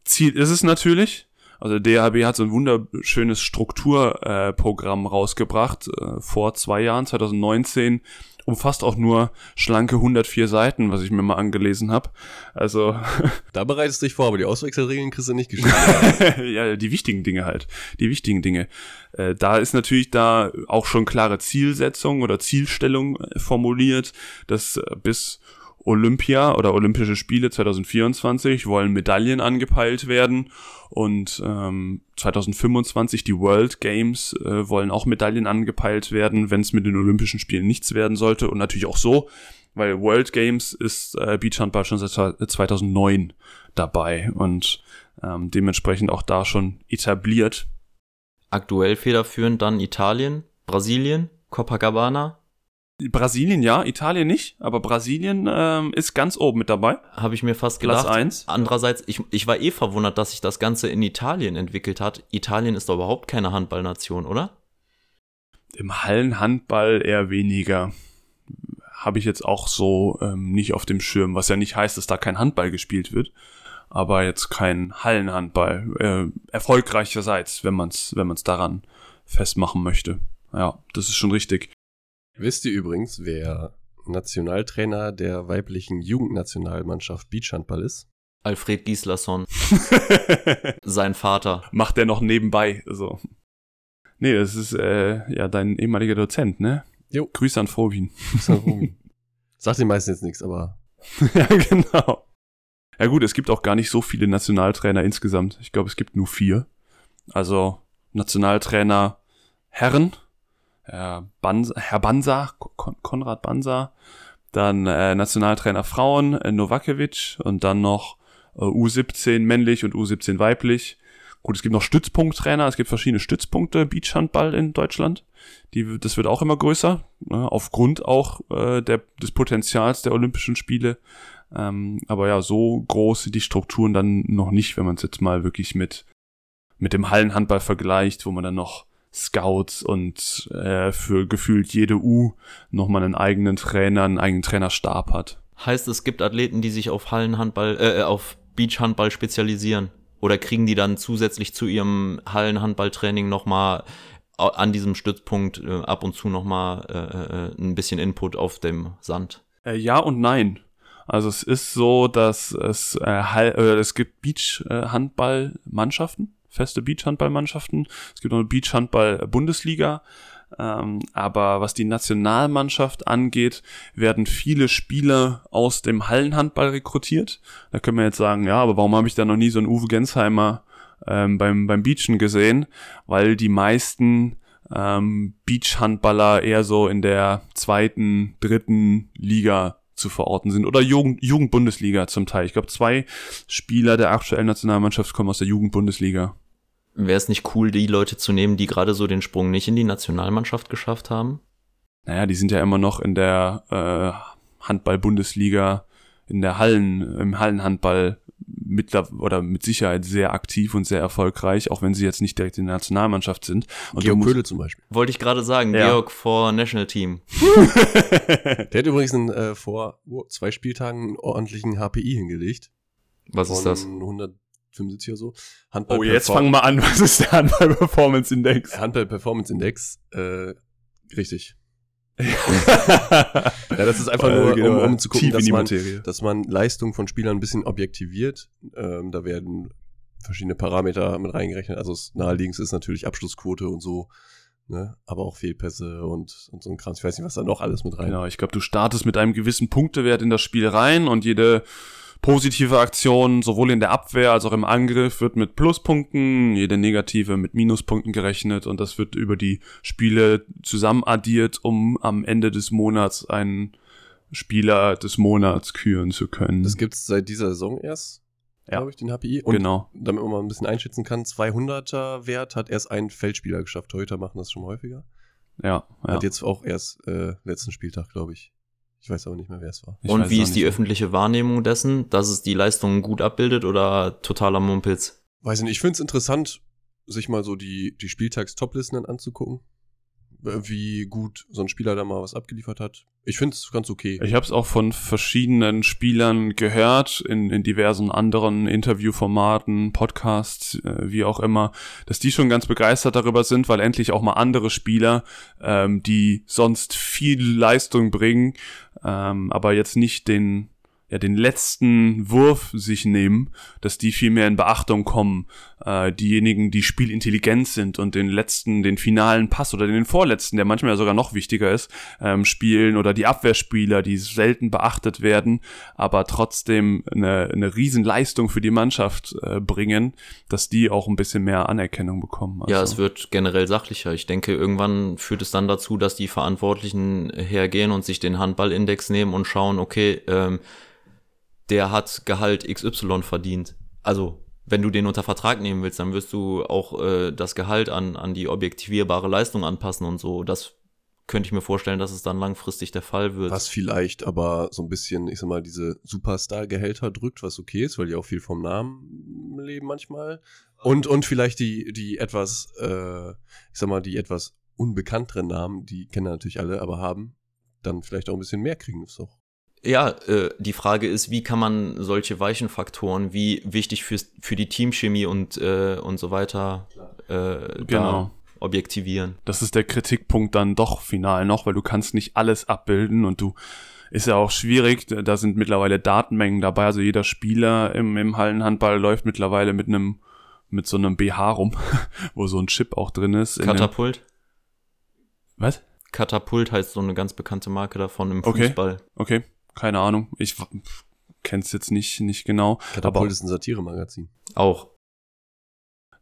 Speaker 1: Ziel ist es natürlich. Also der DHB hat so ein wunderschönes Strukturprogramm äh, rausgebracht äh, vor zwei Jahren, 2019. Umfasst auch nur schlanke 104 Seiten, was ich mir mal angelesen habe. Also
Speaker 2: Da bereitest du dich vor, aber die Auswechselregeln kriegst du nicht geschrieben.
Speaker 1: ja, die wichtigen Dinge halt. Die wichtigen Dinge. Äh, da ist natürlich da auch schon klare Zielsetzung oder Zielstellung äh, formuliert, dass äh, bis Olympia oder Olympische Spiele 2024 wollen Medaillen angepeilt werden und ähm, 2025 die World Games äh, wollen auch Medaillen angepeilt werden, wenn es mit den Olympischen Spielen nichts werden sollte und natürlich auch so, weil World Games ist äh, Beachhandball schon seit 2009 dabei und ähm, dementsprechend auch da schon etabliert.
Speaker 3: Aktuell federführend dann Italien, Brasilien, Copacabana.
Speaker 1: Brasilien ja, Italien nicht, aber Brasilien ähm, ist ganz oben mit dabei.
Speaker 3: Habe ich mir fast
Speaker 1: Platz
Speaker 3: gedacht.
Speaker 1: eins.
Speaker 3: Andererseits, ich, ich war eh verwundert, dass sich das Ganze in Italien entwickelt hat. Italien ist doch überhaupt keine Handballnation, oder?
Speaker 1: Im Hallenhandball eher weniger. Habe ich jetzt auch so ähm, nicht auf dem Schirm, was ja nicht heißt, dass da kein Handball gespielt wird. Aber jetzt kein Hallenhandball. Äh, erfolgreicherseits, wenn man es wenn man's daran festmachen möchte. Ja, das ist schon richtig.
Speaker 2: Wisst ihr übrigens, wer Nationaltrainer der weiblichen Jugendnationalmannschaft Beachhandball ist?
Speaker 3: Alfred Gislason, sein Vater.
Speaker 1: Macht er noch nebenbei. So. Nee, das ist äh, ja dein ehemaliger Dozent, ne?
Speaker 2: Jo.
Speaker 1: Grüße an Frovin.
Speaker 2: Sagt den meisten jetzt nichts, aber
Speaker 1: ja, genau. Ja gut, es gibt auch gar nicht so viele Nationaltrainer insgesamt. Ich glaube, es gibt nur vier. Also Nationaltrainer Herren, Herr, Bansa, Herr Bansa, Kon Konrad Bansa, dann äh, Nationaltrainer Frauen, äh, Novakovic und dann noch äh, U17 männlich und U17 weiblich. Gut, es gibt noch Stützpunkttrainer, es gibt verschiedene Stützpunkte Beachhandball in Deutschland. Die, das wird auch immer größer, ne, aufgrund auch äh, der, des Potenzials der Olympischen Spiele. Ähm, aber ja, so groß sind die Strukturen dann noch nicht, wenn man es jetzt mal wirklich mit, mit dem Hallenhandball vergleicht, wo man dann noch Scouts und äh, für gefühlt jede U nochmal einen eigenen Trainer, einen eigenen Trainerstab hat.
Speaker 3: Heißt, es gibt Athleten, die sich auf Hallenhandball, äh, auf Beachhandball spezialisieren? Oder kriegen die dann zusätzlich zu ihrem Hallenhandballtraining nochmal an diesem Stützpunkt äh, ab und zu nochmal äh, äh, ein bisschen Input auf dem Sand?
Speaker 1: Äh, ja und nein. Also es ist so, dass es, äh, Hall- äh, es gibt Beach-Handball-Mannschaften, feste Beach-Handball-Mannschaften. Es gibt noch eine Beach-Handball-Bundesliga. Ähm, aber was die Nationalmannschaft angeht, werden viele Spieler aus dem Hallenhandball rekrutiert. Da können wir jetzt sagen, ja, aber warum habe ich da noch nie so einen Uwe Gensheimer ähm, beim, beim Beachen gesehen? Weil die meisten ähm, Beachhandballer eher so in der zweiten, dritten Liga zu verorten sind oder Jugend, Jugendbundesliga zum Teil. Ich glaube, zwei Spieler der aktuellen Nationalmannschaft kommen aus der Jugendbundesliga.
Speaker 3: Wäre es nicht cool, die Leute zu nehmen, die gerade so den Sprung nicht in die Nationalmannschaft geschafft haben?
Speaker 1: Naja, die sind ja immer noch in der äh, Handball-Bundesliga, in der Hallen, im Hallenhandball mit, oder mit Sicherheit sehr aktiv und sehr erfolgreich, auch wenn sie jetzt nicht direkt in der Nationalmannschaft sind. Und
Speaker 2: Georg Köhle zum Beispiel.
Speaker 3: Wollte ich gerade sagen,
Speaker 1: Ja.
Speaker 3: Georg vor National Team.
Speaker 2: Der hat übrigens einen, äh, vor oh, zwei Spieltagen einen ordentlichen HPI hingelegt.
Speaker 3: Was ist das?
Speaker 2: 175 oder so. Handball
Speaker 1: oh, jetzt fangen wir an. Was ist der Handball Performance Index?
Speaker 2: Handball Performance Index. Äh, richtig. Ja, das ist einfach nur, um, um zu gucken, dass
Speaker 1: die
Speaker 2: man, dass man Leistung von Spielern ein bisschen objektiviert. Ähm, da werden verschiedene Parameter mit reingerechnet. Also das naheliegendste ist natürlich Abschlussquote und so. Ne? Aber auch Fehlpässe und, und so ein Kram. Ich weiß nicht, was da noch alles mit rein.
Speaker 1: Genau, ich glaube, du startest mit einem gewissen Punktewert in das Spiel rein und jede positive Aktion, sowohl in der Abwehr als auch im Angriff, wird mit Pluspunkten, jede negative mit Minuspunkten gerechnet und das wird über die Spiele zusammen addiert, um am Ende des Monats einen Spieler des Monats küren zu können.
Speaker 2: Das gibt's seit dieser Saison erst,
Speaker 1: Ja.
Speaker 2: glaube ich, den HPI. Und
Speaker 1: genau.
Speaker 2: damit man mal ein bisschen einschätzen kann, 200er Wert hat erst ein Feldspieler geschafft. Torhüter machen das schon häufiger.
Speaker 1: Ja, ja.
Speaker 2: Hat jetzt auch erst äh, letzten Spieltag, glaube ich. Ich weiß aber nicht mehr, wer es war.
Speaker 1: Ich
Speaker 3: Und wie ist die
Speaker 1: nicht.
Speaker 3: öffentliche Wahrnehmung dessen, dass es die Leistungen gut abbildet oder totaler Mumpitz?
Speaker 2: Weiß nicht, ich finde es interessant, sich mal so die, die Spieltags-Top-Listen anzugucken. Wie gut so ein Spieler da mal was abgeliefert hat. Ich finde es ganz okay.
Speaker 1: Ich habe es auch von verschiedenen Spielern gehört, in, in diversen anderen Interviewformaten, Podcasts, äh, wie auch immer, dass die schon ganz begeistert darüber sind, weil endlich auch mal andere Spieler, ähm, die sonst viel Leistung bringen, ähm, aber jetzt nicht den ja, den letzten Wurf sich nehmen, dass die viel mehr in Beachtung kommen. Äh, diejenigen, die spielintelligent sind und den letzten, den finalen Pass oder den vorletzten, der manchmal ja sogar noch wichtiger ist, ähm, spielen oder die Abwehrspieler, die selten beachtet werden, aber trotzdem eine, eine Riesenleistung für die Mannschaft äh, bringen, dass die auch ein bisschen mehr Anerkennung bekommen.
Speaker 3: Ja,
Speaker 1: Also-
Speaker 3: es wird generell sachlicher. Ich denke, irgendwann führt es dann dazu, dass die Verantwortlichen hergehen und sich den Handballindex nehmen und schauen, okay, ähm, der hat Gehalt XY verdient. Also, wenn du den unter Vertrag nehmen willst, dann wirst du auch äh, das Gehalt an, an die objektivierbare Leistung anpassen und so. Das könnte ich mir vorstellen, dass es dann langfristig der Fall wird.
Speaker 2: Was vielleicht aber so ein bisschen, ich sag mal, diese Superstar-Gehälter drückt, was okay ist, weil die auch viel vom Namen leben manchmal. Und, und vielleicht die, die etwas, äh, ich sag mal, die etwas unbekannteren Namen, die kennen natürlich alle, aber haben, dann vielleicht auch ein bisschen mehr kriegen. Ist doch
Speaker 3: Ja, äh, die Frage ist, wie kann man solche weichen Faktoren, wie wichtig fürs, für die Teamchemie und, äh, und so weiter, äh,
Speaker 1: Genau.
Speaker 3: objektivieren?
Speaker 1: das ist der Kritikpunkt dann doch final noch, weil du kannst nicht alles abbilden und du ist ja auch schwierig, da sind mittlerweile Datenmengen dabei, also jeder Spieler im, im Hallenhandball läuft mittlerweile mit einem mit so einem BH rum, wo so ein Chip auch drin ist.
Speaker 3: Katapult?
Speaker 1: Was?
Speaker 3: Katapult heißt so eine ganz bekannte Marke davon im
Speaker 1: Okay.
Speaker 3: Fußball.
Speaker 1: Okay, keine Ahnung. Ich w- kenn's jetzt nicht, nicht genau.
Speaker 2: Katapult
Speaker 1: Aber-
Speaker 2: ist ein Satiremagazin.
Speaker 3: Auch.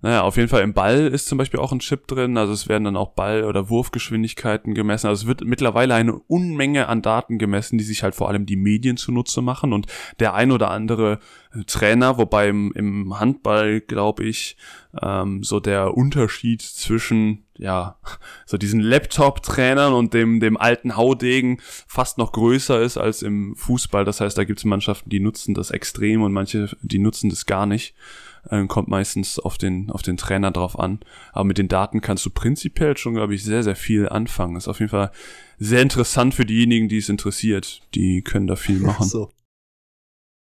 Speaker 1: Naja, auf jeden Fall im Ball ist zum Beispiel auch ein Chip drin, also es werden dann auch Ball- oder Wurfgeschwindigkeiten gemessen. Also es wird mittlerweile eine Unmenge an Daten gemessen, die sich halt vor allem die Medien zunutze machen und der ein oder andere äh, Trainer, wobei im, im Handball, glaube ich, ähm, so der Unterschied zwischen, ja, so diesen Laptop-Trainern und dem, dem alten Haudegen fast noch größer ist als im Fußball. Das heißt, da gibt es Mannschaften, die nutzen das extrem und manche, die nutzen das gar nicht äh, kommt meistens auf den, auf den Trainer drauf an. Aber mit den Daten kannst du prinzipiell schon, glaube ich, sehr, sehr viel anfangen. Ist auf jeden Fall sehr interessant für diejenigen, die es interessiert. Die können da viel machen.
Speaker 2: So.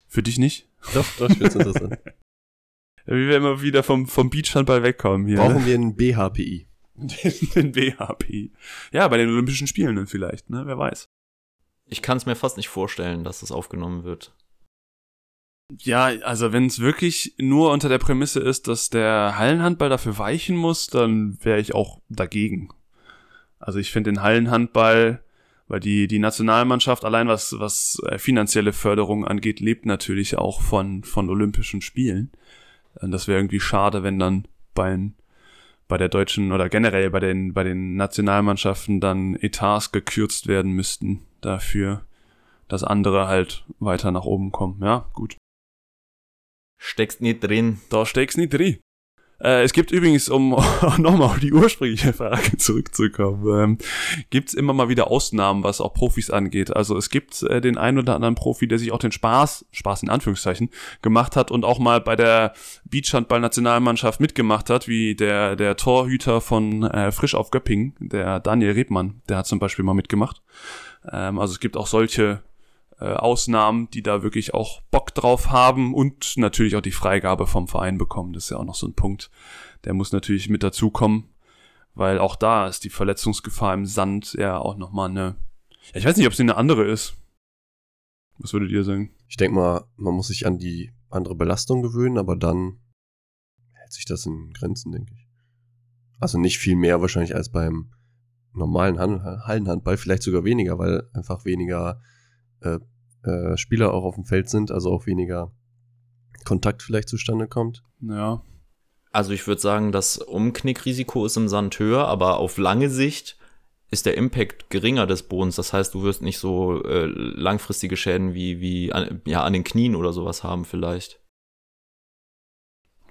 Speaker 1: Für dich nicht?
Speaker 2: Doch, doch, ich find's interessant.
Speaker 1: Wie wir immer wieder vom, vom Beachhandball wegkommen hier.
Speaker 2: Brauchen wir einen BHPI?
Speaker 1: den, den BHP. Ja, bei den Olympischen Spielen dann vielleicht, ne? Wer weiß.
Speaker 3: Ich kann es mir fast nicht vorstellen, dass das aufgenommen wird.
Speaker 1: Ja, also wenn es wirklich nur unter der Prämisse ist, dass der Hallenhandball dafür weichen muss, dann wäre ich auch dagegen. Also ich finde den Hallenhandball, weil die, die Nationalmannschaft allein was, was äh, finanzielle Förderung angeht, lebt natürlich auch von, von Olympischen Spielen. Und das wäre irgendwie schade, wenn dann bei, bei der deutschen oder generell bei den, bei den Nationalmannschaften dann Etats gekürzt werden müssten dafür, dass andere halt weiter nach oben kommen. Ja, gut.
Speaker 3: Steckst nicht drin.
Speaker 1: Da steckst nicht drin. Äh, es gibt übrigens, um nochmal auf die ursprüngliche Frage zurückzukommen, ähm, gibt es immer mal wieder Ausnahmen, was auch Profis angeht. Also es gibt äh, den einen oder anderen Profi, der sich auch den Spaß, Spaß in Anführungszeichen, gemacht hat und auch mal bei der Beachhandball-Nationalmannschaft mitgemacht hat, wie der, der Torhüter von äh, Frisch auf Göppingen, der Daniel Rebmann, der hat zum Beispiel mal mitgemacht. Ähm, also es gibt auch solche äh, Ausnahmen, die da wirklich auch Bock drauf haben und natürlich auch die Freigabe vom Verein bekommen. Das ist ja auch noch so ein Punkt. Der muss natürlich mit dazukommen, weil auch da ist die Verletzungsgefahr im Sand ja auch nochmal eine. Ich weiß nicht, ob sie eine andere ist. Was würdet ihr sagen?
Speaker 2: Ich denke mal, man muss sich an die andere Belastung gewöhnen, aber dann hält sich das in Grenzen, denke ich. Also nicht viel mehr wahrscheinlich als beim normalen Hallenhandball, vielleicht sogar weniger, weil einfach weniger äh, äh, Spieler auch auf dem Feld sind, also auch weniger Kontakt vielleicht zustande kommt.
Speaker 1: Ja.
Speaker 3: Also ich würde sagen, das Umknickrisiko ist im Sand höher, aber auf lange Sicht ist der Impact geringer des Bodens. Das heißt, du wirst nicht so äh, langfristige Schäden wie, wie an, ja, an den Knien oder sowas haben vielleicht.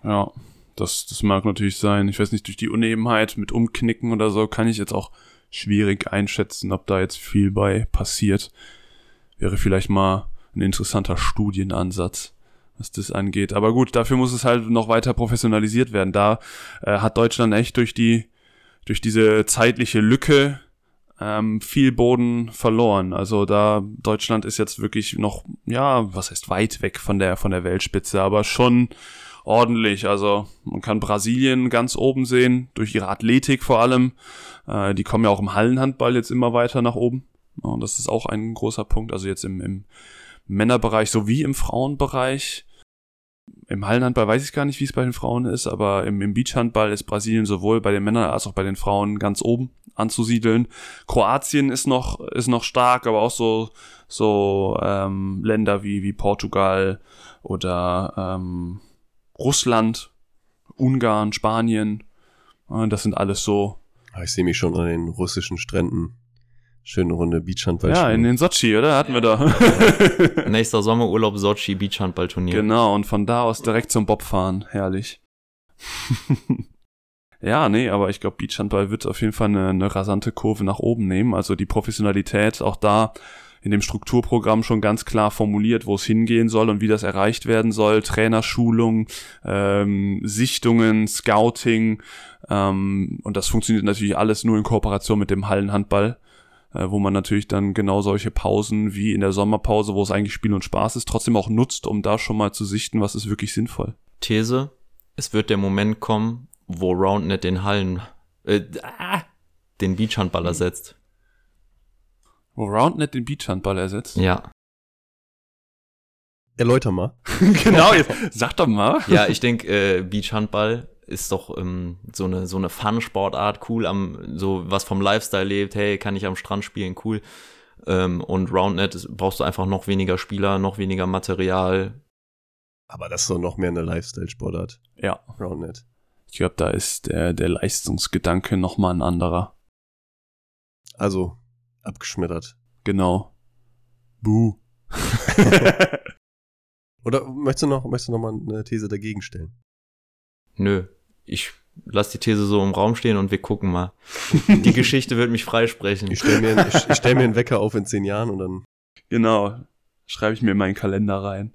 Speaker 1: Ja, das, das mag natürlich sein. Ich weiß nicht, durch die Unebenheit mit Umknicken oder so kann ich jetzt auch schwierig einschätzen, ob da jetzt viel bei passiert wäre vielleicht mal ein interessanter Studienansatz, was das angeht. Aber gut, dafür muss es halt noch weiter professionalisiert werden. Da äh, hat Deutschland echt durch die, durch diese zeitliche Lücke ähm, viel Boden verloren. Also da Deutschland ist jetzt wirklich noch, ja, was heißt weit weg von der von der Weltspitze, aber schon ordentlich. Also man kann Brasilien ganz oben sehen, durch ihre Athletik vor allem. Äh, die kommen ja auch im Hallenhandball jetzt immer weiter nach oben. Und das ist auch ein großer Punkt. Also jetzt im, im Männerbereich sowie im Frauenbereich. Im Hallenhandball weiß ich gar nicht, wie es bei den Frauen ist, aber im, im Beachhandball ist Brasilien sowohl bei den Männern als auch bei den Frauen ganz oben anzusiedeln. Kroatien ist noch, ist noch stark, aber auch so, so ähm, Länder wie, wie Portugal oder ähm, Russland, Ungarn, Spanien. Das sind alles so.
Speaker 2: Ah, ich sehe mich schon an den russischen Stränden Schöne Runde Beachhandball.
Speaker 1: Ja, in den Sochi, oder? Hatten wir da.
Speaker 3: Nächster Sommerurlaub Sochi Beachhandballturnier.
Speaker 1: Genau, und von da aus direkt zum Bob fahren. Herrlich. ja, nee, aber ich glaube, Beachhandball wird auf jeden Fall eine, eine rasante Kurve nach oben nehmen. Also die Professionalität auch da in dem Strukturprogramm schon ganz klar formuliert, wo es hingehen soll und wie das erreicht werden soll. Trainerschulung, ähm, Sichtungen, Scouting. Ähm, und das funktioniert natürlich alles nur in Kooperation mit dem Hallenhandball äh, wo man natürlich dann genau solche Pausen wie in der Sommerpause, wo es eigentlich Spiel und Spaß ist, trotzdem auch nutzt, um da schon mal zu sichten, was ist wirklich sinnvoll.
Speaker 3: These, es wird der Moment kommen, wo Roundnet den Hallen, äh, ah, den Beachhandball ersetzt.
Speaker 1: Wo Roundnet den Beachhandball ersetzt?
Speaker 3: Ja.
Speaker 2: Erläuter mal.
Speaker 1: genau, jetzt sag doch mal.
Speaker 3: Ja, ich denke, äh, Beachhandball ist doch ähm, so eine so eine Fun-Sportart, cool am so was vom Lifestyle lebt. Hey, kann ich am Strand spielen, cool. Ähm, und Roundnet brauchst du einfach noch weniger Spieler, noch weniger Material.
Speaker 2: Aber das ist doch noch mehr eine Lifestyle-Sportart.
Speaker 1: Ja.
Speaker 2: Roundnet.
Speaker 1: Ich glaube, da ist der, der Leistungsgedanke noch mal ein anderer.
Speaker 2: Also, abgeschmettert.
Speaker 1: Genau. Buh.
Speaker 2: Oder möchtest du noch, möchtest du noch mal eine These dagegen stellen?
Speaker 3: Nö, ich lass die These so im Raum stehen und wir gucken mal. Die Geschichte wird mich freisprechen.
Speaker 2: Ich stelle mir, ich, ich stell mir einen Wecker auf in zehn Jahren und dann.
Speaker 1: Genau. Schreibe ich mir in meinen Kalender rein.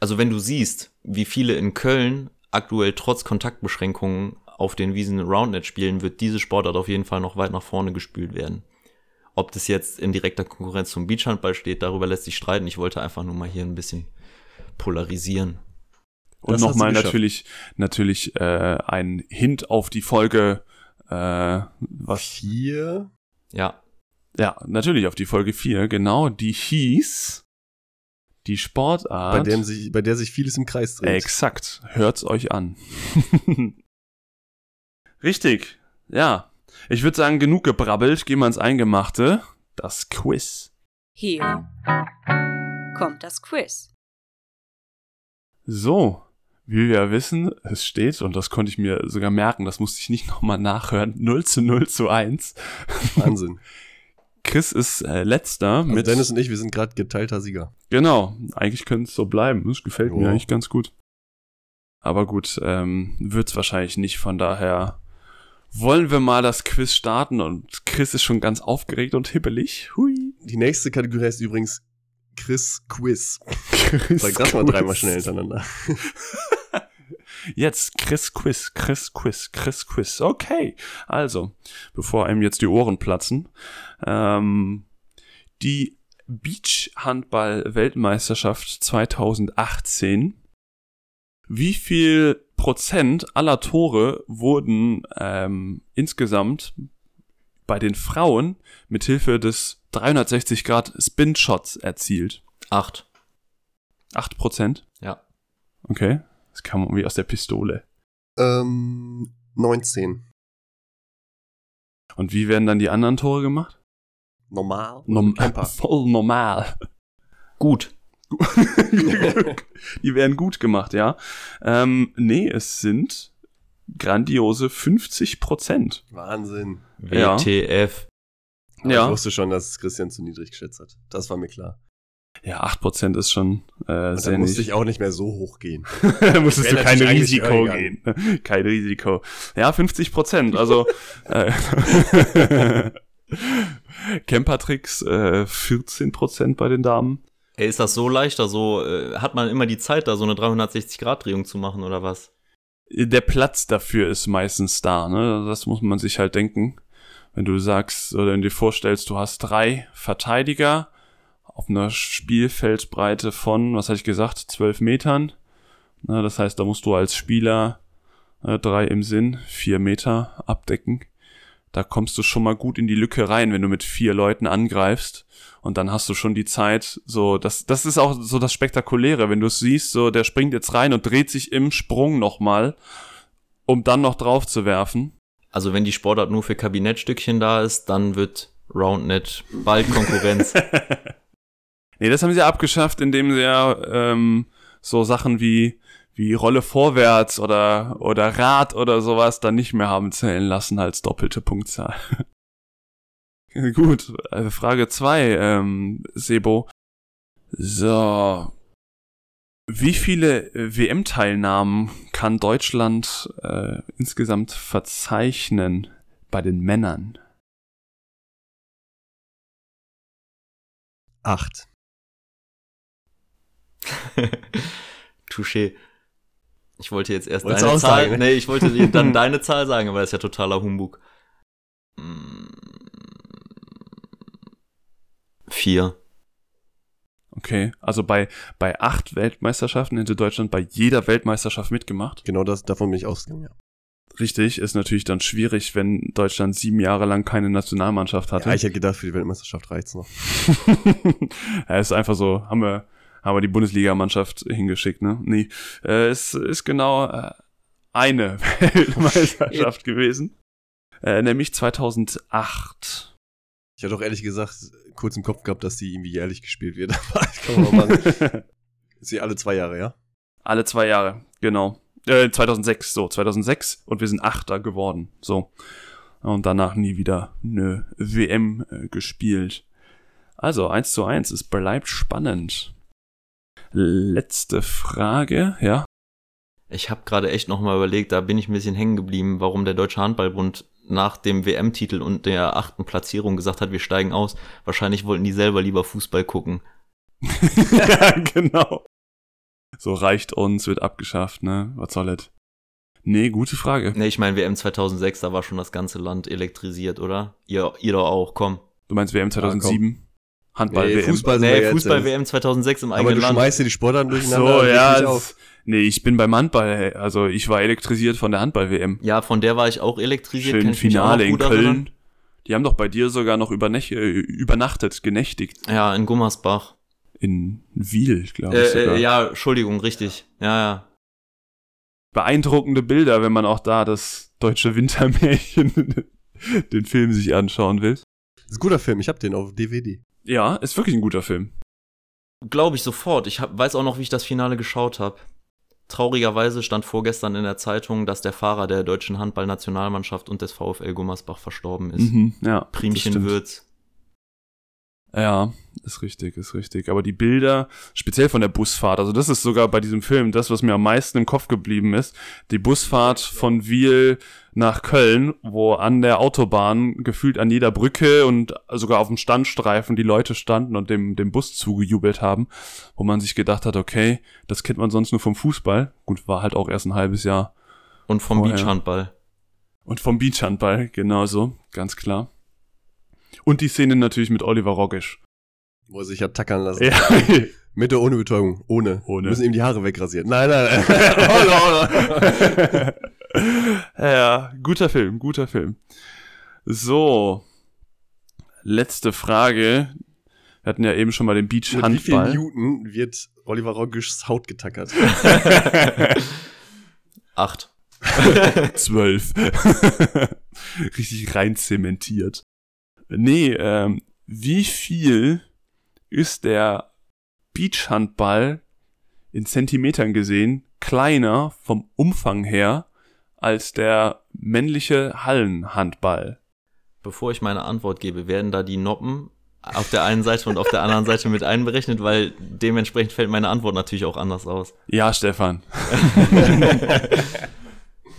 Speaker 3: Also wenn du siehst, wie viele in Köln aktuell trotz Kontaktbeschränkungen auf den Wiesen Roundnet spielen, wird diese Sportart auf jeden Fall noch weit nach vorne gespült werden. Ob das jetzt in direkter Konkurrenz zum Beachhandball steht, darüber lässt sich streiten. Ich wollte einfach nur mal hier ein bisschen polarisieren.
Speaker 1: Und nochmal natürlich, natürlich äh, ein Hint auf die Folge äh, was?
Speaker 2: Vier?
Speaker 3: Ja.
Speaker 1: Ja, natürlich auf die Folge vier, genau. Die hieß die Sportart.
Speaker 2: Bei der sich, bei der sich vieles im Kreis dreht.
Speaker 1: Exakt. Hört's euch an. Richtig. Ja. Ich würde sagen, genug gebrabbelt. Gehen wir ins Eingemachte. Das Quiz.
Speaker 4: Hier kommt das Quiz.
Speaker 1: So, wie wir wissen, es steht, und das konnte ich mir sogar merken, das musste ich nicht nochmal nachhören, 0 zu 0 zu 1.
Speaker 2: Wahnsinn.
Speaker 1: Chris ist äh, letzter
Speaker 2: also
Speaker 1: mit.
Speaker 2: Dennis und ich, wir sind gerade geteilter Sieger.
Speaker 1: Genau, eigentlich könnte es so bleiben. Das gefällt
Speaker 2: Jo.
Speaker 1: mir eigentlich ganz gut. Aber gut, ähm, wird's wahrscheinlich nicht, von daher wollen wir mal das Quiz starten und Chris ist schon ganz aufgeregt und hibbelig. Hui.
Speaker 2: Die nächste Kategorie heißt übrigens Chris Quiz.
Speaker 1: Chris
Speaker 2: Sag das mal dreimal schnell hintereinander.
Speaker 1: Jetzt Chris Quiz, Chris Quiz, Chris Quiz. Okay, also, bevor einem jetzt die Ohren platzen, ähm, die Beachhandball-Weltmeisterschaft 2018. Wie viel Prozent aller Tore wurden ähm, insgesamt bei den Frauen mit Hilfe des 360 Grad Spin Shots erzielt?
Speaker 3: Acht.
Speaker 1: 8 Prozent?
Speaker 3: Ja.
Speaker 1: Okay, das kam irgendwie aus der Pistole.
Speaker 2: ähm, 19.
Speaker 1: Und wie werden dann die anderen Tore gemacht?
Speaker 2: Normal.
Speaker 1: Norm voll normal.
Speaker 3: Gut.
Speaker 1: die werden gut gemacht, ja. Ähm, nee, es sind grandiose 50 Prozent.
Speaker 2: Wahnsinn.
Speaker 1: Ja.
Speaker 3: WTF.
Speaker 1: Ja.
Speaker 2: Ich wusste schon, dass es Christian zu niedrig geschätzt hat. Das war mir klar.
Speaker 1: Ja, 8 Prozent ist schon äh, sehr
Speaker 2: dann musste ich auch nicht mehr so hoch gehen.
Speaker 1: da musstest du kein Risiko gehen. Kein Risiko. Ja, 50 Prozent. Also äh, Campertricks äh, 14 Prozent bei den Damen.
Speaker 3: Ey, ist das so leichter? So, äh, hat man immer die Zeit, da so eine 360-Grad-Drehung zu machen oder was?
Speaker 1: der Platz dafür ist meistens da, ne? Das muss man sich halt denken. Wenn du sagst oder dir vorstellst, du hast drei Verteidiger auf einer Spielfeldbreite von, was hatte ich gesagt, 12 Metern. Na, das heißt, da musst du als Spieler äh, drei im Sinn, vier Meter abdecken. Da kommst du schon mal gut in die Lücke rein, wenn du mit vier Leuten angreifst. Und dann hast du schon die Zeit, so, das, das ist auch so das Spektakuläre, wenn du es siehst, so, der springt jetzt rein und dreht sich im Sprung nochmal, um dann noch drauf zu werfen.
Speaker 3: Also wenn die Sportart nur für Kabinettstückchen da ist, dann wird Roundnet bald Konkurrenz.
Speaker 1: Nee, das haben sie ja abgeschafft, indem sie ja ähm, so Sachen wie, wie Rolle vorwärts oder, oder Rad oder sowas dann nicht mehr haben zählen lassen als doppelte Punktzahl. Gut, äh, Frage zwei, ähm, Sebo. So. Wie viele WM-Teilnahmen kann Deutschland äh, insgesamt verzeichnen bei den Männern?
Speaker 2: Acht.
Speaker 3: Touché. Ich wollte jetzt erst
Speaker 2: Wolltest du
Speaker 3: deine Zahl,
Speaker 2: sagen, ne?
Speaker 3: nee, ich wollte dir dann deine Zahl sagen, aber das ist ja totaler Humbug. Mm. Vier.
Speaker 1: Okay, also bei, bei acht Weltmeisterschaften hätte Deutschland bei jeder Weltmeisterschaft mitgemacht.
Speaker 2: Genau das, davon bin ich ausgegangen, ja.
Speaker 1: Richtig, ist natürlich dann schwierig, wenn Deutschland sieben Jahre lang keine Nationalmannschaft hatte.
Speaker 2: Ja, ich hätte gedacht, für die Weltmeisterschaft reicht's noch.
Speaker 1: ja, ist einfach so, haben wir, haben wir die Bundesligamannschaft hingeschickt, ne? Nee, äh, es ist genau äh, eine Weltmeisterschaft gewesen, äh, nämlich 2008.
Speaker 2: Ich hatte auch ehrlich gesagt kurz im Kopf gehabt, dass die irgendwie jährlich gespielt wird. Aber das kann mal sie alle zwei Jahre, ja?
Speaker 1: Alle zwei Jahre, genau. Äh, 2006, so, 2006 und wir sind Achter geworden, so. Und danach nie wieder eine WM äh, gespielt. Also, 1 zu 1, es bleibt spannend. Letzte Frage, ja.
Speaker 3: Ich habe gerade echt nochmal überlegt, da bin ich ein bisschen hängen geblieben, warum der Deutsche Handballbund nach dem WM-Titel und der achten Platzierung gesagt hat, wir steigen aus. Wahrscheinlich wollten die selber lieber Fußball gucken.
Speaker 1: ja, genau. So reicht uns, wird abgeschafft, ne? Was soll es? Nee, gute Frage.
Speaker 3: Ne, ich meine, WM 2006, da war schon das ganze Land elektrisiert, oder? Ihr, ihr doch auch, komm.
Speaker 1: Du meinst WM 2007? Handball
Speaker 2: Nee,
Speaker 1: WM.
Speaker 2: Fußball
Speaker 3: Nee,
Speaker 2: jetzt,
Speaker 3: Fußball-WM 2006 im
Speaker 2: Aber
Speaker 3: eigenen
Speaker 2: du
Speaker 3: Land.
Speaker 2: schmeißt dir die Sportarten
Speaker 1: Ach
Speaker 2: durcheinander.
Speaker 1: so, ja. das- Nee, ich bin beim Handball, also ich war elektrisiert von der Handball-WM.
Speaker 3: Ja, von der war ich auch elektrisiert.
Speaker 1: Schön Finale in Köln.
Speaker 3: erinnern.
Speaker 1: Die haben doch bei dir sogar noch übernäch- übernachtet, genächtigt.
Speaker 3: Ja, in Gummersbach.
Speaker 1: In Wiel, glaube ich
Speaker 3: Äh,
Speaker 1: sogar.
Speaker 3: äh, ja, Entschuldigung, richtig. Ja, ja.
Speaker 1: Beeindruckende Bilder, wenn man auch da das deutsche Wintermärchen, den Film sich anschauen will.
Speaker 2: Das ist ein guter Film, ich hab den auf DVD.
Speaker 1: Ja, ist wirklich ein guter Film.
Speaker 3: Glaube ich sofort. Ich hab, weiß auch noch, wie ich das Finale geschaut habe. Traurigerweise stand vorgestern in der Zeitung, dass der Fahrer der deutschen Handballnationalmannschaft und des VfL Gummersbach verstorben ist.
Speaker 1: Mhm, ja,
Speaker 3: Primchen. Würz.
Speaker 1: Ja, ist richtig, ist richtig. Aber die Bilder, speziell von der Busfahrt, also das ist sogar bei diesem Film das, was mir am meisten im Kopf geblieben ist. Die Busfahrt von Wiel nach Köln, wo an der Autobahn gefühlt an jeder Brücke und sogar auf dem Standstreifen die Leute standen und dem, dem Bus zugejubelt haben, wo man sich gedacht hat, okay, das kennt man sonst nur vom Fußball. Gut, war halt auch erst ein halbes Jahr.
Speaker 3: Und vom
Speaker 1: Vorher.
Speaker 3: Beachhandball.
Speaker 1: Und vom Beachhandball, genauso, ganz klar. Und die Szene natürlich mit Oliver Rogisch.
Speaker 2: Wo er sich hat tackern lassen.
Speaker 1: Ja,
Speaker 2: Mit oder ohne Betäubung? Ohne.
Speaker 1: Ohne.
Speaker 2: Wir müssen ihm die Haare wegrasieren. Nein, nein, nein. Holla, holla.
Speaker 1: ja, guter Film, guter Film. So, letzte Frage. Wir hatten ja eben schon mal den
Speaker 2: Mit wie viel
Speaker 1: Beach-Handball.
Speaker 2: Newton wird Oliver Rogischs Haut getackert?
Speaker 3: Acht.
Speaker 1: Zwölf. Richtig rein zementiert. Nee, ähm, wie viel ist der Beachhandball in Zentimetern gesehen kleiner vom Umfang her als der männliche Hallenhandball?
Speaker 3: Bevor ich meine Antwort gebe, werden da die Noppen auf der einen Seite und auf der anderen Seite mit einberechnet, weil dementsprechend fällt meine Antwort natürlich auch anders aus.
Speaker 1: Ja, Stefan.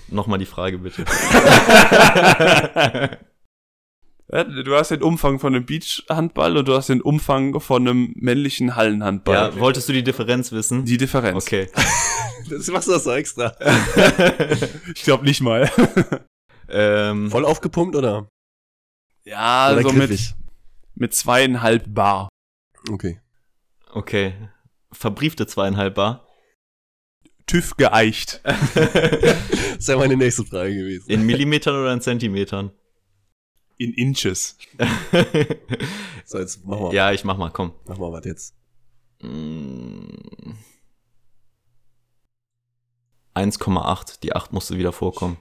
Speaker 3: Nochmal die Frage bitte.
Speaker 1: Ja, Du hast den Umfang von einem Beachhandball und du hast den Umfang von einem männlichen Hallenhandball.
Speaker 3: Ja, wolltest du die Differenz wissen?
Speaker 1: Die Differenz.
Speaker 3: Okay.
Speaker 2: Das machst du das so extra.
Speaker 1: Ich glaube nicht mal.
Speaker 3: Ähm,
Speaker 2: Voll aufgepumpt oder?
Speaker 1: Ja,
Speaker 2: oder
Speaker 1: so mit,
Speaker 2: griffig?
Speaker 1: mit zweieinhalb Bar.
Speaker 2: Okay.
Speaker 3: okay. Verbriefte zweieinhalb Bar.
Speaker 1: TÜV geeicht.
Speaker 2: Das wäre meine nächste Frage gewesen.
Speaker 3: In Millimetern oder in Zentimetern?
Speaker 1: In Inches.
Speaker 2: So, jetzt mach mal.
Speaker 3: ja, ich mach mal, komm.
Speaker 2: Mach mal was jetzt.
Speaker 3: Mm. 1,8. Die 8 musste wieder vorkommen.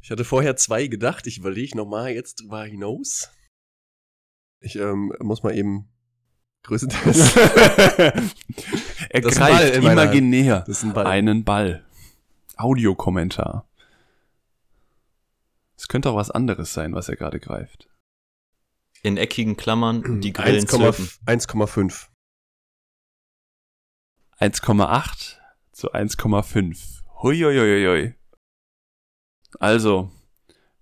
Speaker 2: Ich hatte vorher zwei gedacht. Ich überlege nochmal jetzt drüber hinaus. Ich ähm, muss mal eben größtenteils.
Speaker 1: er greift imaginär
Speaker 2: Das ist ein Ball.
Speaker 1: einen Ball. Audiokommentar. Es könnte auch was anderes sein, was er gerade greift.
Speaker 3: In eckigen Klammern die Grillen
Speaker 2: 1,5
Speaker 3: zirpen.
Speaker 2: 1,5.
Speaker 1: 1,8 zu 1,5. Huiuiuiui. Also,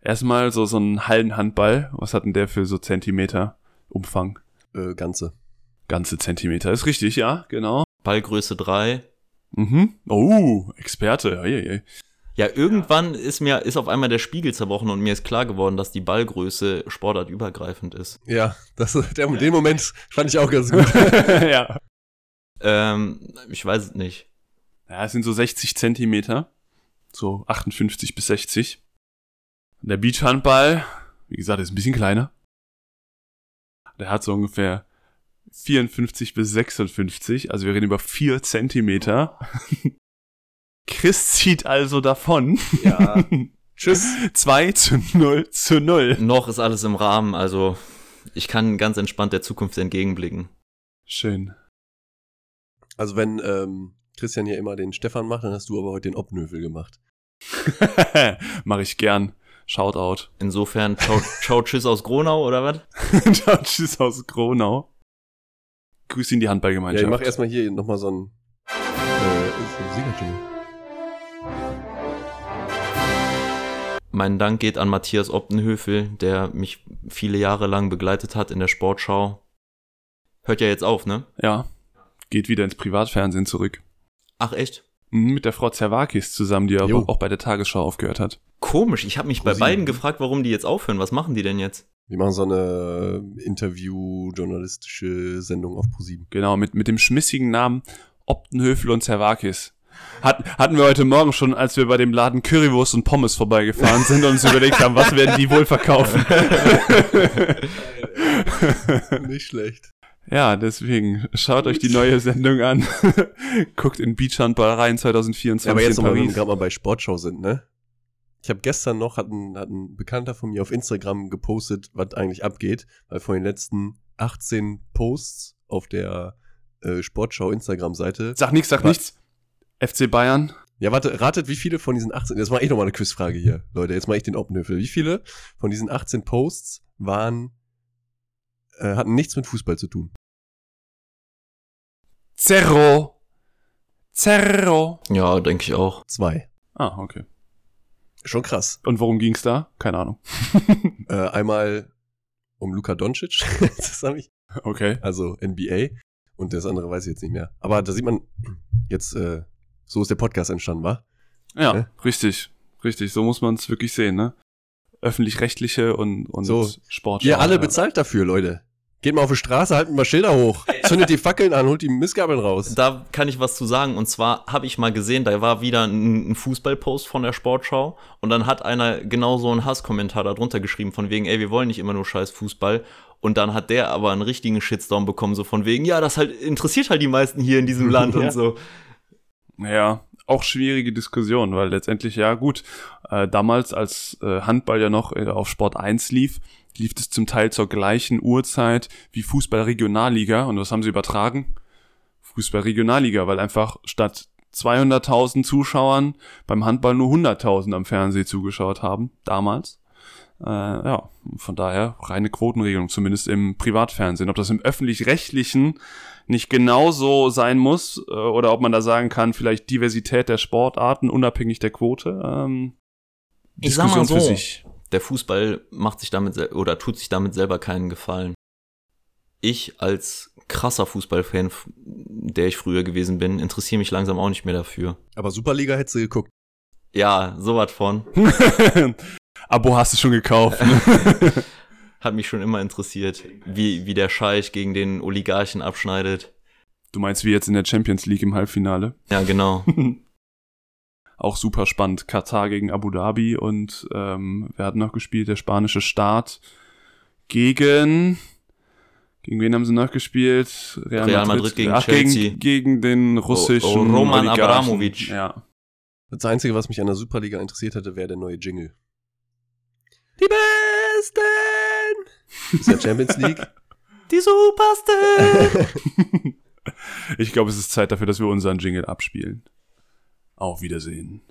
Speaker 1: erstmal so, so ein Hallenhandball. Was hat denn der für so Zentimeter Umfang?
Speaker 2: Äh, ganze.
Speaker 1: Ganze Zentimeter. Ist richtig, ja, genau.
Speaker 3: Ballgröße 3.
Speaker 1: Mhm. Oh, Experte. Eieiei.
Speaker 3: Ja, irgendwann ist mir, ist auf einmal der Spiegel zerbrochen und mir ist klar geworden, dass die Ballgröße sportartübergreifend ist.
Speaker 2: Ja, das, der, den Moment fand ich auch ganz gut.
Speaker 1: ja.
Speaker 3: Ähm, ich weiß es nicht.
Speaker 1: Ja, es sind so 60 Zentimeter. So 58 bis 60. Der Beachhandball, wie gesagt, ist ein bisschen kleiner. Der hat so ungefähr 54 bis 56, also wir reden über 4 Zentimeter. Chris zieht also davon.
Speaker 2: Ja. Tschüss.
Speaker 1: 2 zu 0 zu 0.
Speaker 3: Noch ist alles im Rahmen, also ich kann ganz entspannt der Zukunft entgegenblicken.
Speaker 1: Schön.
Speaker 2: Also wenn ähm, Christian hier immer den Stefan macht, dann hast du aber heute den Obnövel gemacht.
Speaker 1: Mach ich gern. Shoutout.
Speaker 3: Insofern, ciao, ciao tschüss aus Gronau, oder was?
Speaker 1: Ciao, tschüss aus Gronau. Grüß in die
Speaker 2: Ja,
Speaker 1: Handballgemeinschaft.
Speaker 2: ich mach erstmal hier nochmal so ein äh, so ein
Speaker 3: Mein Dank geht an Matthias Optenhöfel, der mich viele Jahre lang begleitet hat in der Sportschau. Hört ja jetzt auf, ne?
Speaker 1: Ja. Geht wieder ins Privatfernsehen zurück.
Speaker 3: Ach echt?
Speaker 1: Mhm, Mit der Frau Zerwakis zusammen, die aber
Speaker 2: Jo.
Speaker 1: auch bei der Tagesschau aufgehört hat.
Speaker 3: Komisch, ich habe mich bei
Speaker 2: ProSieben.
Speaker 3: beiden gefragt, warum die jetzt aufhören. Was machen die denn jetzt?
Speaker 2: Wir machen so eine Interview-journalistische Sendung auf ProSieben.
Speaker 1: Genau, mit, mit dem schmissigen Namen Optenhöfel und Zerwakis. Hat, hatten wir heute Morgen schon, als wir bei dem Laden Currywurst und Pommes vorbeigefahren sind und uns überlegt haben, was werden die wohl verkaufen.
Speaker 2: Nicht schlecht.
Speaker 1: Ja, deswegen schaut euch die neue Sendung an. Guckt in Beachhandball rein 2024
Speaker 2: Ja, aber jetzt nochmal, wenn wir gerade mal bei Sportschau sind, ne? Ich habe gestern noch, hat ein, hat ein Bekannter von mir auf Instagram gepostet, was eigentlich abgeht, weil von den letzten 18 Posts auf der äh, Sportschau Instagram-Seite.
Speaker 1: Sag nichts, sag
Speaker 2: Was?
Speaker 1: nichts. FC Bayern.
Speaker 2: Ja, warte, ratet, wie viele von diesen 18, jetzt mache ich nochmal eine Quizfrage hier, Leute, jetzt mache ich den Obnöffel. Wie viele von diesen 18 Posts waren äh, hatten nichts mit Fußball zu tun.
Speaker 1: Zerro. Zerro.
Speaker 3: Ja, denke ich auch.
Speaker 2: Zwei.
Speaker 1: Ah, okay.
Speaker 2: Schon krass.
Speaker 1: Und worum ging's da? Keine Ahnung.
Speaker 2: Äh, einmal um Luka Doncic, das hab ich,
Speaker 1: Okay.
Speaker 2: also NBA. Und das andere weiß ich jetzt nicht mehr. Aber da sieht man, jetzt, äh, so ist der Podcast entstanden, war?
Speaker 1: Ja,
Speaker 2: Ne?
Speaker 1: richtig. Richtig. So muss man es wirklich sehen, ne? Öffentlich-rechtliche und, und
Speaker 2: So.
Speaker 1: Sport.
Speaker 2: Ihr alle
Speaker 1: ja.
Speaker 2: bezahlt dafür, Leute. Geht mal auf die Straße, haltet mal Schilder hoch. Zündet die Fackeln an, holt die Missgabeln raus.
Speaker 3: Da kann ich was zu sagen. Und zwar habe ich mal gesehen, da war wieder ein, ein Fußballpost von der Sportschau. Und dann hat einer genau so einen Hasskommentar darunter geschrieben, von wegen, ey, wir wollen nicht immer nur scheiß Fußball. Und dann hat der aber einen richtigen Shitstorm bekommen, so von wegen, ja, das halt interessiert halt die meisten hier in diesem Land
Speaker 2: Ja.
Speaker 3: und so.
Speaker 1: Ja, auch schwierige Diskussion, weil letztendlich, ja gut, äh, damals, als äh, Handball ja noch äh, auf Sport 1 lief, lief es zum Teil zur gleichen Uhrzeit wie Fußball-Regionalliga. Und was haben sie übertragen? Fußball-Regionalliga, weil einfach statt 200.000 Zuschauern beim Handball nur 100.000 am Fernsehen zugeschaut haben, damals. Äh, ja, von daher reine Quotenregelung, zumindest im Privatfernsehen. Ob das im öffentlich-rechtlichen nicht genauso sein muss äh, oder ob man da sagen kann, vielleicht Diversität der Sportarten unabhängig der Quote. Ähm,
Speaker 3: Ich sag mal
Speaker 1: Diskussion
Speaker 3: so.
Speaker 1: für sich.
Speaker 3: Der Fußball macht sich damit sel- oder tut sich damit selber keinen Gefallen. Ich als krasser Fußballfan, der ich früher gewesen bin, interessiere mich langsam auch nicht mehr dafür.
Speaker 2: Aber Superliga hättest du geguckt.
Speaker 3: Ja, sowas von.
Speaker 1: Abo hast du schon gekauft. Ne?
Speaker 3: Hat mich schon immer interessiert, wie, wie der Scheich gegen den Oligarchen abschneidet.
Speaker 1: du meinst wie jetzt in der Champions League im Halbfinale?
Speaker 3: Ja, genau.
Speaker 1: Auch super spannend. Katar gegen Abu Dhabi und ähm, wer hat noch gespielt? Der spanische Staat gegen gegen wen haben sie noch gespielt?
Speaker 3: Real Madrid gegen
Speaker 1: Ach,
Speaker 3: Chelsea.
Speaker 1: Gegen, gegen den russischen
Speaker 3: Oh, oh, Roman. Abramovic.
Speaker 1: Ja.
Speaker 2: Das Einzige, was mich an der Superliga interessiert hätte, wäre der neue Jingle. Die Besten! Ist ja Champions League.
Speaker 3: Die Superste!
Speaker 1: Ich glaube, es ist Zeit dafür, dass wir unseren Jingle abspielen. Auf Wiedersehen.